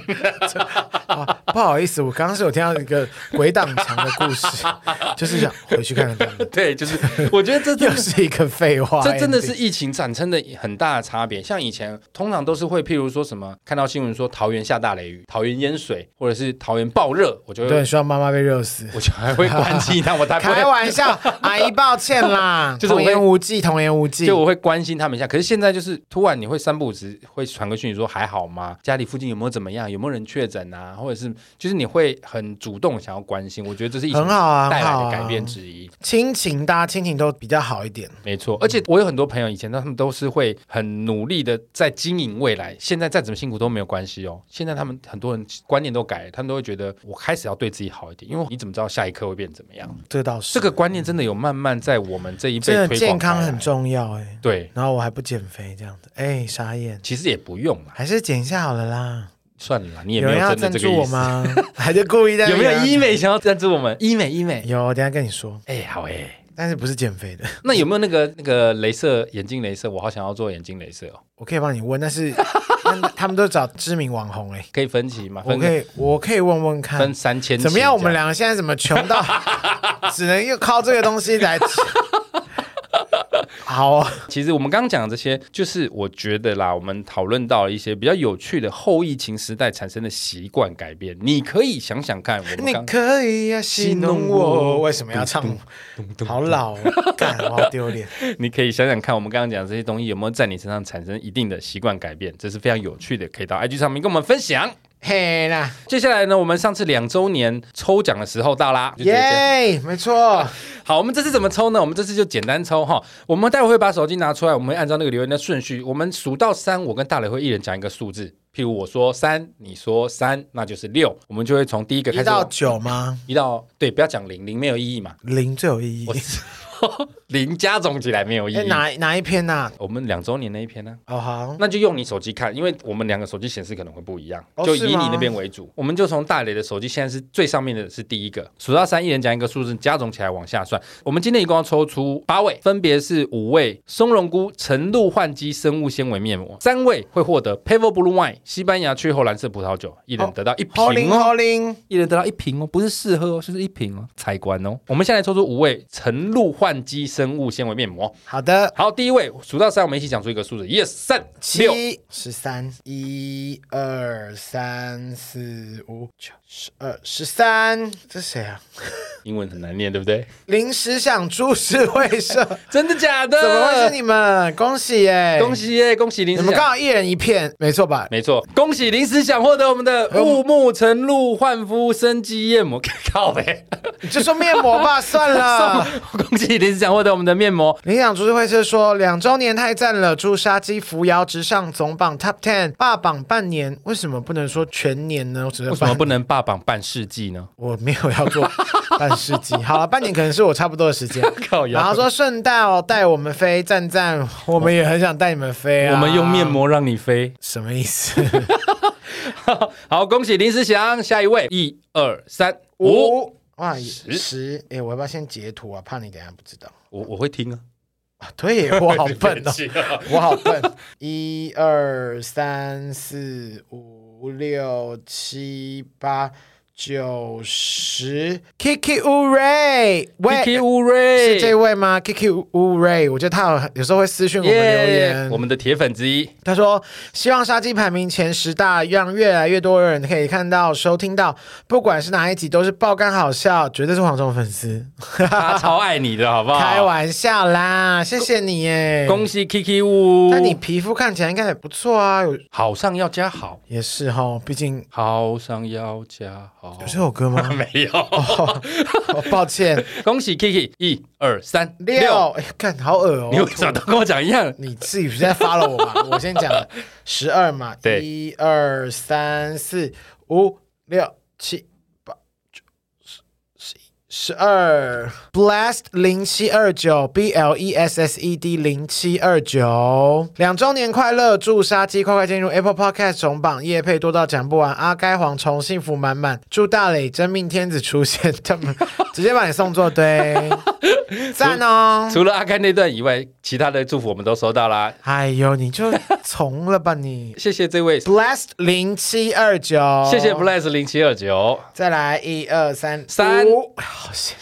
Speaker 1: 啊？不好意思，我刚刚是有听到一个鬼挡墙的故事，就是想回去看看他们。[laughs]
Speaker 2: 对，就是我觉得这就 [laughs]
Speaker 1: 是一个废话。
Speaker 2: 这真的是疫情产生的很大的差别。像以前通常都是会，譬如说什么看到新闻说桃园下大雷雨、桃园淹水，或者是桃园爆热，我就
Speaker 1: 对，希望妈妈被热死，
Speaker 2: 我就还会关心他。我
Speaker 1: 开玩笑，阿姨抱歉啦，就是童言无忌，童言无忌。
Speaker 2: 就我会关心他们一下，可是现在就是突然你会三不五时会传个讯息说还好吗？家里附近有没有怎么样？有没有人确诊啊？或者是就是你会很主动想要关心，我觉得这是一很好啊带来的改变之一。
Speaker 1: 亲情，大家亲情都比较好一点，
Speaker 2: 没错。而且我有很多朋友以前他们都是会很努力的在经营未来，现在再怎么辛苦都没有关系哦。现在他们很多人观念都改了，他们都会觉得我开始要对自己好一点，因为你怎么知道下一刻会变怎么样？
Speaker 1: 这倒是
Speaker 2: 这个观念真的有慢慢在我们这一辈推广。
Speaker 1: 健康很重要
Speaker 2: 哎。
Speaker 1: 对，然后我还不减肥这样子，哎，傻眼。
Speaker 2: 其实也不用啦，
Speaker 1: 还是减一下好了啦。
Speaker 2: 算了啦，你也没有真的这个意思。
Speaker 1: 有人要赞助我吗？[laughs] 还是故意的？
Speaker 2: 有没有医美想要赞助我们？医美，医美
Speaker 1: 有，等下跟你说。
Speaker 2: 哎，好哎，
Speaker 1: 但是不是减肥的？[laughs]
Speaker 2: 那有没有那个那个镭射眼睛？镭射，我好想要做眼睛镭射哦。
Speaker 1: 我可以帮你问，但是 [laughs] 他们都找知名网红哎，
Speaker 2: 可以分期吗？
Speaker 1: 我可以，我可以问问看，
Speaker 2: 分三千，
Speaker 1: 怎么样？我们两个现在怎么穷到只能又靠这个东西来？好啊，
Speaker 2: 其实我们刚刚讲的这些，就是我觉得啦，我们讨论到一些比较有趣的后疫情时代产生的习惯改变。你可以想想看，我们 [laughs]
Speaker 1: 你可以呀，戏弄我，为什么要唱？[laughs] 好老，[laughs] 干，好丢脸。
Speaker 2: 你可以想想看，我们刚刚讲的这些东西有没有在你身上产生一定的习惯改变？这是非常有趣的，可以到 IG 上面跟我们分享。
Speaker 1: 嘿啦，
Speaker 2: 接下来呢，我们上次两周年抽奖的时候到啦，
Speaker 1: 耶，yeah, 没错。[laughs]
Speaker 2: 好，我们这次怎么抽呢？我们这次就简单抽哈。我们待会会把手机拿出来，我们会按照那个留言的顺序，我们数到三，我跟大磊会一人讲一个数字。譬如我说三，你说三，那就是六。我们就会从第一个开始。一
Speaker 1: 到九吗？
Speaker 2: 一到对，不要讲零，零没有意义嘛。
Speaker 1: 零最有意义。[laughs]
Speaker 2: 零加总起来没有意义。
Speaker 1: 哪哪一篇呢？
Speaker 2: 我们两周年那一篇呢？
Speaker 1: 哦好，
Speaker 2: 那就用你手机看，因为我们两个手机显示可能会不一样，就以你那边为主。我们就从大磊的手机，现在是最上面的是第一个，数到三，一人讲一个数字，加总起来往下算。我们今天一共要抽出八位，分别是五位松茸菇晨露焕肌生物纤维面膜，三位会获得 Pebble Blue Wine 西班牙去后蓝色葡萄酒，一人得到一瓶哦，一人得到一瓶哦，不是试喝哦，就是一瓶哦，采光哦。我们现在抽出五位晨露焕肌生物纤维面膜。
Speaker 1: 好的，
Speaker 2: 好，第一位数到三，我们一起讲出一个数字，一二三七
Speaker 1: 十三，一二三四五九十二十三，这是谁啊？
Speaker 2: 英文很难念，对不对？
Speaker 1: 临时想株式会社，[laughs]
Speaker 2: 真的假的？
Speaker 1: 怎么会是你们？恭喜耶！
Speaker 2: 恭喜耶！恭喜临时想，
Speaker 1: 你们刚好一人一片，没错吧？
Speaker 2: 没错，恭喜临时想获得我们的雾木晨露焕肤生机面膜，[laughs] 靠呗，
Speaker 1: 你就说面膜吧，[laughs] 算了。
Speaker 2: 恭喜临时想获得我们的面膜。
Speaker 1: 临时想株式会社说两周年太赞了，朱砂鸡扶摇直上总榜 Top Ten，霸榜半年，为什么不能说全年呢？
Speaker 2: 为什么不能霸榜半世纪呢？
Speaker 1: 我没有要做半世纪，[laughs] 好了，半年可能是我差不多的时间。然后说顺道带我们飞，赞赞，我们也很想带你们飞啊。
Speaker 2: 我们用面膜让你飞，
Speaker 1: 什么意思？[laughs]
Speaker 2: 好，恭喜林思祥，下一位，一二三五，
Speaker 1: 哇，十，哎，我要不要先截图啊？怕你等下不知道。
Speaker 2: 我我会听啊。
Speaker 1: 对，[laughs] 我好笨哦，我好笨。一二三四五六七八。九十，Kiki Uri，Kiki
Speaker 2: Uri
Speaker 1: 是这位吗？Kiki Uri，我觉得他有有时候会私讯我们留言，
Speaker 2: 我们的铁粉之一。
Speaker 1: 他说希望杀鸡排名前十大，让越来越多人可以看到、收听到，不管是哪一集都是爆肝好笑，绝对是黄忠粉丝，
Speaker 2: 他超爱你的好不好？
Speaker 1: 开玩笑啦，谢谢你耶，
Speaker 2: 恭喜 Kiki Uri，
Speaker 1: 但你皮肤看起来应该也不错啊，有
Speaker 2: 好上要加好，
Speaker 1: 也是哈，毕竟
Speaker 2: 好上要加好。
Speaker 1: 有这首歌吗？[laughs]
Speaker 2: 没有，
Speaker 1: 哦哦、抱歉。[laughs]
Speaker 2: 恭喜 Kiki，一二三
Speaker 1: 六，哎，看好恶哦！
Speaker 2: 你为什么都跟我讲一样？
Speaker 1: 你自己不是在 follow 我吗？我先讲 [laughs] 十二嘛，
Speaker 2: 对，
Speaker 1: 一二三四五六七。十二，Blessed 零七二九，B L E S S E D 零七二九，两周年快乐！祝杀鸡快快进入 Apple Podcast 总榜，夜配多到讲不完，阿该蝗虫幸福满满，祝大磊真命天子出现，他们 [laughs] 直接把你送作堆，[laughs] 赞哦！
Speaker 2: 除了阿该那段以外，其他的祝福我们都收到啦。
Speaker 1: 哎呦，你就从了吧你！[laughs]
Speaker 2: 谢谢这位
Speaker 1: Blessed 零七二九，
Speaker 2: 谢谢 Blessed 零七二九，
Speaker 1: 再来一二三
Speaker 2: 三。
Speaker 1: 好险，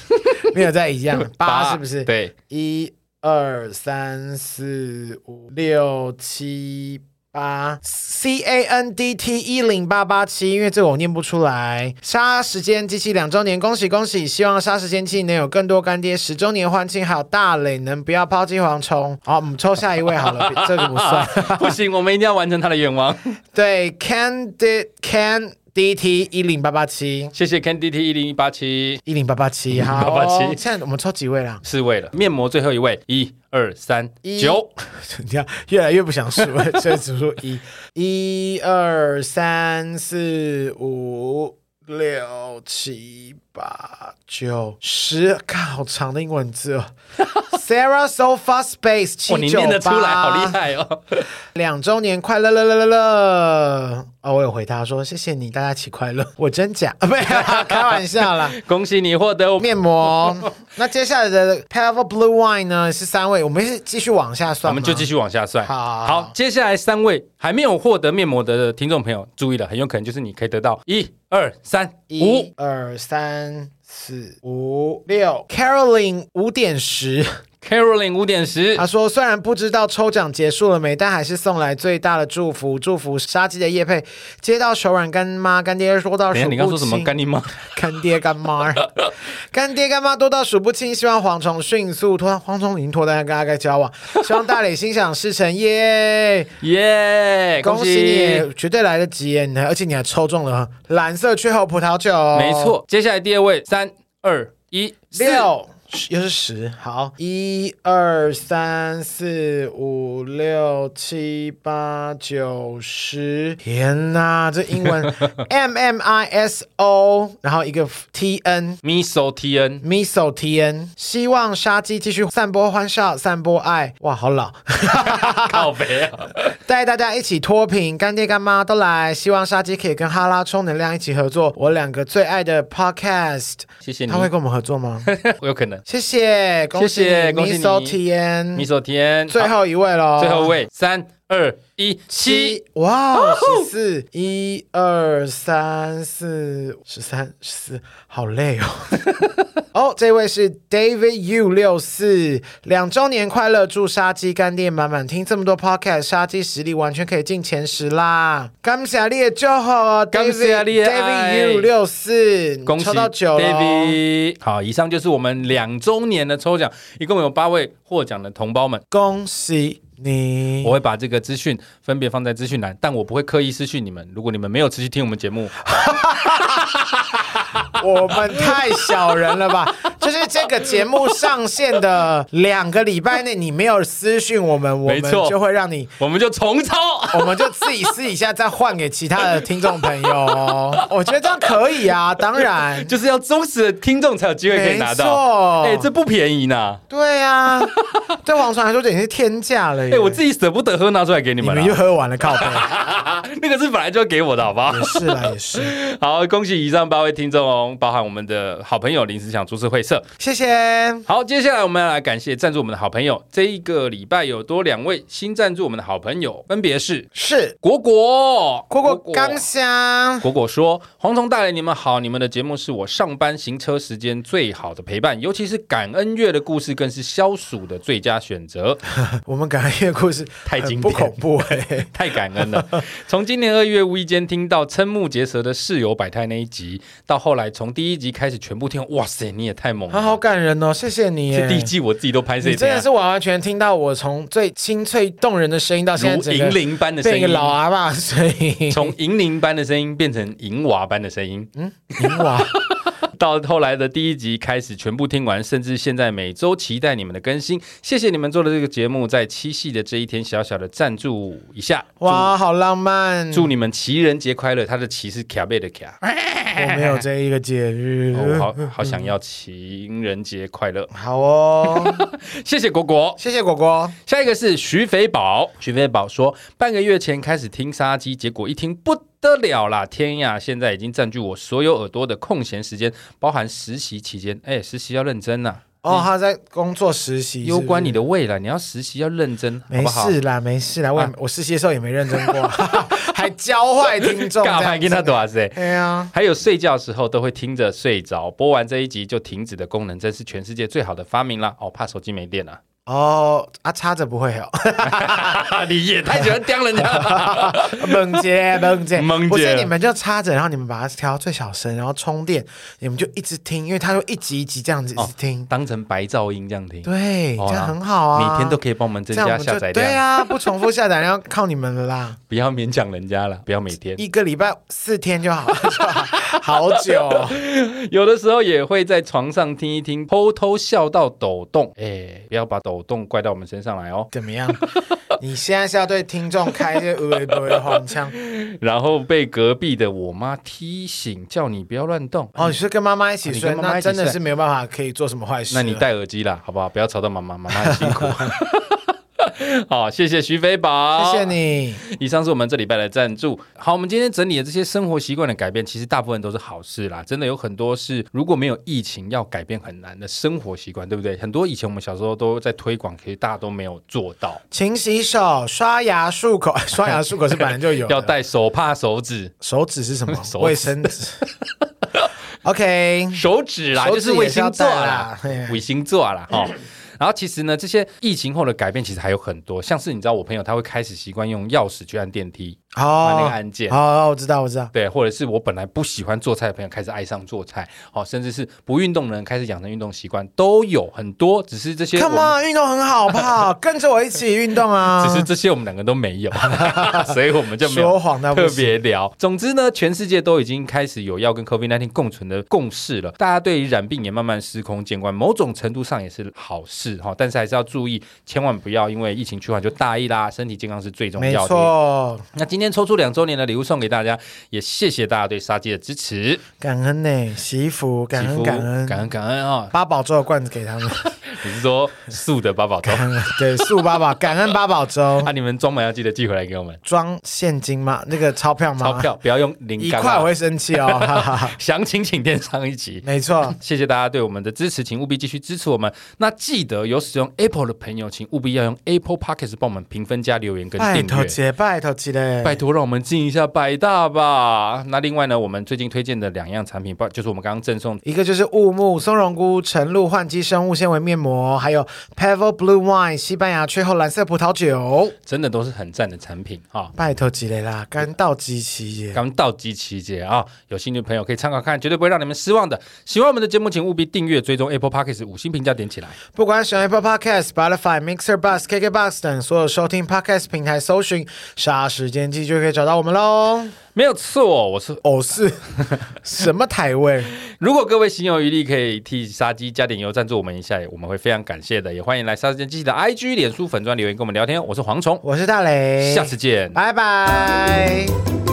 Speaker 1: 没有再一样，[laughs] 八是不是？
Speaker 2: 对，
Speaker 1: 一二三四五六七八，C A N D T 一零八八七，因为这个我念不出来。杀时间机器两周年，恭喜恭喜！希望杀时间机器能有更多干爹。十周年欢庆，还有大磊能不要抛弃蝗虫。好，我们抽下一位好了，这个不算，[laughs]
Speaker 2: 不行，我们一定要完成他的愿望。[laughs]
Speaker 1: 对，Candid Can。D T 一零八八七，
Speaker 2: 谢谢 Ken D T 一零一八七。
Speaker 1: 一零八八七，好，八八七，现在我们抽几位了？
Speaker 2: 四位了。面膜最后一位，一二三九，[laughs]
Speaker 1: 你看越来越不想数了，[laughs] 所以只数一，一二三四五六七八九十，看好长的英文字哦。[laughs] Sarah Sofa Space 七九八，
Speaker 2: 你念得出来，好厉害哦！[laughs]
Speaker 1: 两周年快乐乐乐乐乐！哦，我有回答说谢谢你，大家一起快乐。[laughs] 我真假？没有，开玩笑啦。
Speaker 2: 恭喜你获得
Speaker 1: 面膜。那接下来的 Pebble Blue Wine 呢？是三位，我们是继续往下算，
Speaker 2: 我们就继续往下算。
Speaker 1: 好，
Speaker 2: 好，接下来三位还没有获得面膜的听众朋友注意了，很有可能就是你可以得到一二三
Speaker 1: 一二三四五六 Caroline 五点十。
Speaker 2: Caroline 五点十，
Speaker 1: 他说：“虽然不知道抽奖结束了没，但还是送来最大的祝福，祝福杀鸡的业配接到手软干妈干爹说到数不清。
Speaker 2: 你刚说什么干爹妈？
Speaker 1: 干爹干妈，干爹干妈多到数不清。希望蝗虫迅速脱，蝗虫已经脱单跟阿该交往。希望大磊心想事成，耶耶！恭喜你，绝对来得及耶！你还而且你还抽中了蓝色雀后葡萄酒，
Speaker 2: 没错。接下来第二位，三二一六。”
Speaker 1: 又是十，好，一二三四五六七八九十，天哪，这英文 [laughs] M M I S O，然后一个 T N，Miso
Speaker 2: T N，Miso
Speaker 1: T N，希望杀鸡继续散播欢笑，散播爱，哇，好老，[laughs]
Speaker 2: 靠北啊，[laughs]
Speaker 1: 带大家一起脱贫，干爹干妈都来，希望杀鸡可以跟哈拉充能量一起合作，我两个最爱的 Podcast，
Speaker 2: 谢谢你，
Speaker 1: 他会跟我们合作吗？
Speaker 2: 我有可能。
Speaker 1: 谢谢，恭喜
Speaker 2: 谢谢，恭喜你。
Speaker 1: TN
Speaker 2: Miso TN，
Speaker 1: 最后一位喽，
Speaker 2: 最后一位，三二一七，
Speaker 1: 哇，十四，一二三四，十三十四，好累哦。[laughs] 哦，这位是 David U 六四，两周年快乐，祝杀鸡干爹满满，听这么多 Podcast，杀鸡实力完全可以进前十啦。感谢你的祝福哦，David David U 六四，
Speaker 2: 恭喜
Speaker 1: 抽到九
Speaker 2: David。好，以上就是我们两周年的抽奖，一共有八位获奖的同胞们，
Speaker 1: 恭喜。你
Speaker 2: 我会把这个资讯分别放在资讯栏，但我不会刻意私讯你们。如果你们没有持续听我们节目，[laughs] [laughs]
Speaker 1: 我们太小人了吧？[laughs] 就是这个节目上线的两个礼拜内，你没有私讯我们，我们就会让你，
Speaker 2: 我们就重抽，[laughs]
Speaker 1: 我们就自己私底下再换给其他的听众朋友哦。我觉得这样可以啊，当然
Speaker 2: 就是要忠实的听众才有机会可以拿到。哎，这不便宜呢。
Speaker 1: 对啊，对黄传来说这已经是天价了。
Speaker 2: 哎，我自己舍不得喝，拿出来给你们，
Speaker 1: 你们又喝完了，靠北。
Speaker 2: 那个是本来就要给我的，好不好？
Speaker 1: 也是啦，也是。
Speaker 2: 好，恭喜以上八位听众哦，包含我们的好朋友临时想株式会社，
Speaker 1: 谢谢。
Speaker 2: 好，接下来我们要来感谢赞助我们的好朋友。这一个礼拜有多两位新赞助我们的好朋友，分别是
Speaker 1: 是
Speaker 2: 果果，
Speaker 1: 果果刚香。
Speaker 2: 果果说：“蝗虫大人，你们好，你们的节目是我上班行车时间最好的陪伴，尤其是感恩月的故事更是消暑的最佳选择。[laughs]
Speaker 1: 我们感恩月故事 [laughs]
Speaker 2: 太经典，
Speaker 1: 不恐怖哎、欸，[laughs]
Speaker 2: 太感恩了。从今年二月无意间听到瞠目结舌的室友百态那一集，到后来从第一集开始全部听，哇塞，你也太猛了，
Speaker 1: 好感人哦，谢谢你。
Speaker 2: 这第一季我自己都拍这，
Speaker 1: 真的是完完全听到我从最清脆动人的声音到现在
Speaker 2: 银铃般的声音，
Speaker 1: 变一个老阿爸声音，
Speaker 2: 从银铃般的声音变成银娃般的声音，
Speaker 1: 嗯，银娃。
Speaker 2: 到后来的第一集开始全部听完，甚至现在每周期待你们的更新。谢谢你们做的这个节目，在七夕的这一天小小的赞助一下。
Speaker 1: 哇，好浪漫！
Speaker 2: 祝你们情人节快乐。他的旗是卡贝的卡，[laughs]
Speaker 1: 我没有这一个节日，
Speaker 2: 哦、好好想要情人节快乐。
Speaker 1: 好哦，[laughs]
Speaker 2: 谢谢果果，
Speaker 1: 谢谢果果。
Speaker 2: 下一个是徐肥宝，徐肥宝说半个月前开始听杀鸡，结果一听不。得了啦！天呀，现在已经占据我所有耳朵的空闲时间，包含实习期间。哎，实习要认真呐、啊！
Speaker 1: 哦，他在工作实习，
Speaker 2: 攸关你的未来。你要实习要认真，
Speaker 1: 没事啦，没事啦。我、啊、我实习的时候也没认真过，[laughs] 还教坏听众，[laughs] 干嘛
Speaker 2: 跟他多少岁？[laughs]
Speaker 1: 对啊，
Speaker 2: 还有睡觉的时候都会听着睡着，播完这一集就停止的功能，真是全世界最好的发明啦。哦，怕手机没电了。
Speaker 1: 哦啊，插着不会哦，[laughs]
Speaker 2: 你也太喜欢刁人家了，[laughs]
Speaker 1: 猛姐猛姐，不是你们就插着，然后你们把它调到最小声，然后充电，你们就一直听，因为它就一集一集这样子一直听，
Speaker 2: 当成白噪音这样听，
Speaker 1: 对，这样很好啊，
Speaker 2: 每天都可以帮我们增加下载量，
Speaker 1: 对啊，不重复下载量靠你们了啦，
Speaker 2: 不要勉强人家了，不要每天，
Speaker 1: 一个礼拜四天就好，[laughs] 好久，
Speaker 2: 有的时候也会在床上听一听，偷偷笑到抖动，哎，不要把抖。抖动怪到我们身上来哦？
Speaker 1: 怎么样？[laughs] 你现在是要对听众开一些无谓的黄腔，[laughs]
Speaker 2: 然后被隔壁的我妈提醒，叫你不要乱动。
Speaker 1: 哦，你是跟妈妈一起睡，啊、妈妈一起睡，那真的是没有办法可以做什么坏事。
Speaker 2: 那你戴耳机啦，好不好？不要吵到妈妈，妈妈很辛苦。[laughs] 好，谢谢徐飞宝，
Speaker 1: 谢谢你。
Speaker 2: 以上是我们这礼拜的赞助。好，我们今天整理的这些生活习惯的改变，其实大部分都是好事啦。真的有很多是如果没有疫情要改变很难的生活习惯，对不对？很多以前我们小时候都在推广，其实大家都没有做到。
Speaker 1: 勤洗手、刷牙、漱口。[laughs] 刷牙漱口是本来就有，
Speaker 2: 要戴手帕、手指。
Speaker 1: 手指是什么？
Speaker 2: 手
Speaker 1: 卫生纸。[laughs] OK，
Speaker 2: 手指啦，就是卫星座啦，卫星座啦，哦。然后其实呢，这些疫情后的改变其实还有很多，像是你知道，我朋友他会开始习惯用钥匙去按电梯。哦，那个按键。
Speaker 1: 哦，我知道，我知道。
Speaker 2: 对，或者是我本来不喜欢做菜的朋友开始爱上做菜，好，甚至是不运动的人开始养成运动习惯，都有很多。只是这些
Speaker 1: ，Come on，运动很好，好不好？[laughs] 跟着我一起运动啊！
Speaker 2: 只是这些我们两个都没有，[laughs] 所以我们就没有 [laughs] 特别聊。总之呢，全世界都已经开始有要跟 COVID-19 共存的共识了。大家对于染病也慢慢司空见惯，某种程度上也是好事哈。但是还是要注意，千万不要因为疫情趋缓就大意啦。身体健康是最重要的。没错。那今天抽出两周年的礼物送给大家，也谢谢大家对沙鸡的支持，
Speaker 1: 感恩呢，媳妇感恩感恩
Speaker 2: 感恩感恩啊！
Speaker 1: 八宝粥的罐子给他们。
Speaker 2: 你是说素的八宝粥？
Speaker 1: 对，素八宝，[laughs] 感恩八宝粥。
Speaker 2: 啊，你们装满要记得寄回来给我们。
Speaker 1: 装现金吗？那个钞票吗？
Speaker 2: 钞票不要用零一
Speaker 1: 块，我会生气哦。[laughs]
Speaker 2: 详情请电商一集。
Speaker 1: 没错，[laughs]
Speaker 2: 谢谢大家对我们的支持，请务必继续支持我们。那记得有使用 Apple 的朋友，请务必要用 Apple Podcast 帮我们评分加留言跟订阅。
Speaker 1: 拜托姐，拜托姐嘞，
Speaker 2: 拜托让我们进一下百大吧。那另外呢，我们最近推荐的两样产品，包就是我们刚刚赠送，
Speaker 1: 一个就是雾木松茸菇晨露焕肌生物纤维面膜，还有。Pebble Blue Wine 西班牙雀后蓝色葡萄酒，
Speaker 2: 真的都是很赞的产品哈！
Speaker 1: 拜托吉雷啦，干到机器耶，
Speaker 2: 干到机期节啊！有兴趣的朋友可以参考看，绝对不会让你们失望的。喜欢我们的节目，请务必订阅、追踪 Apple Podcast 五星评价点起来。
Speaker 1: 不管是 Apple Podcast、Spotify、Mixer、Bus、KKBox 等所有收听 Podcast 平台，搜寻“杀时间机”就可以找到我们喽。
Speaker 2: 没有错，我是
Speaker 1: 哦是什么台位？[laughs]
Speaker 2: 如果各位心有余力，可以替杀鸡加点油赞助我们一下，我们会非常感谢的。也欢迎来沙时间机器的 IG、脸书粉专留言跟我们聊天。我是蝗虫，
Speaker 1: 我是大雷，
Speaker 2: 下次见，
Speaker 1: 拜拜。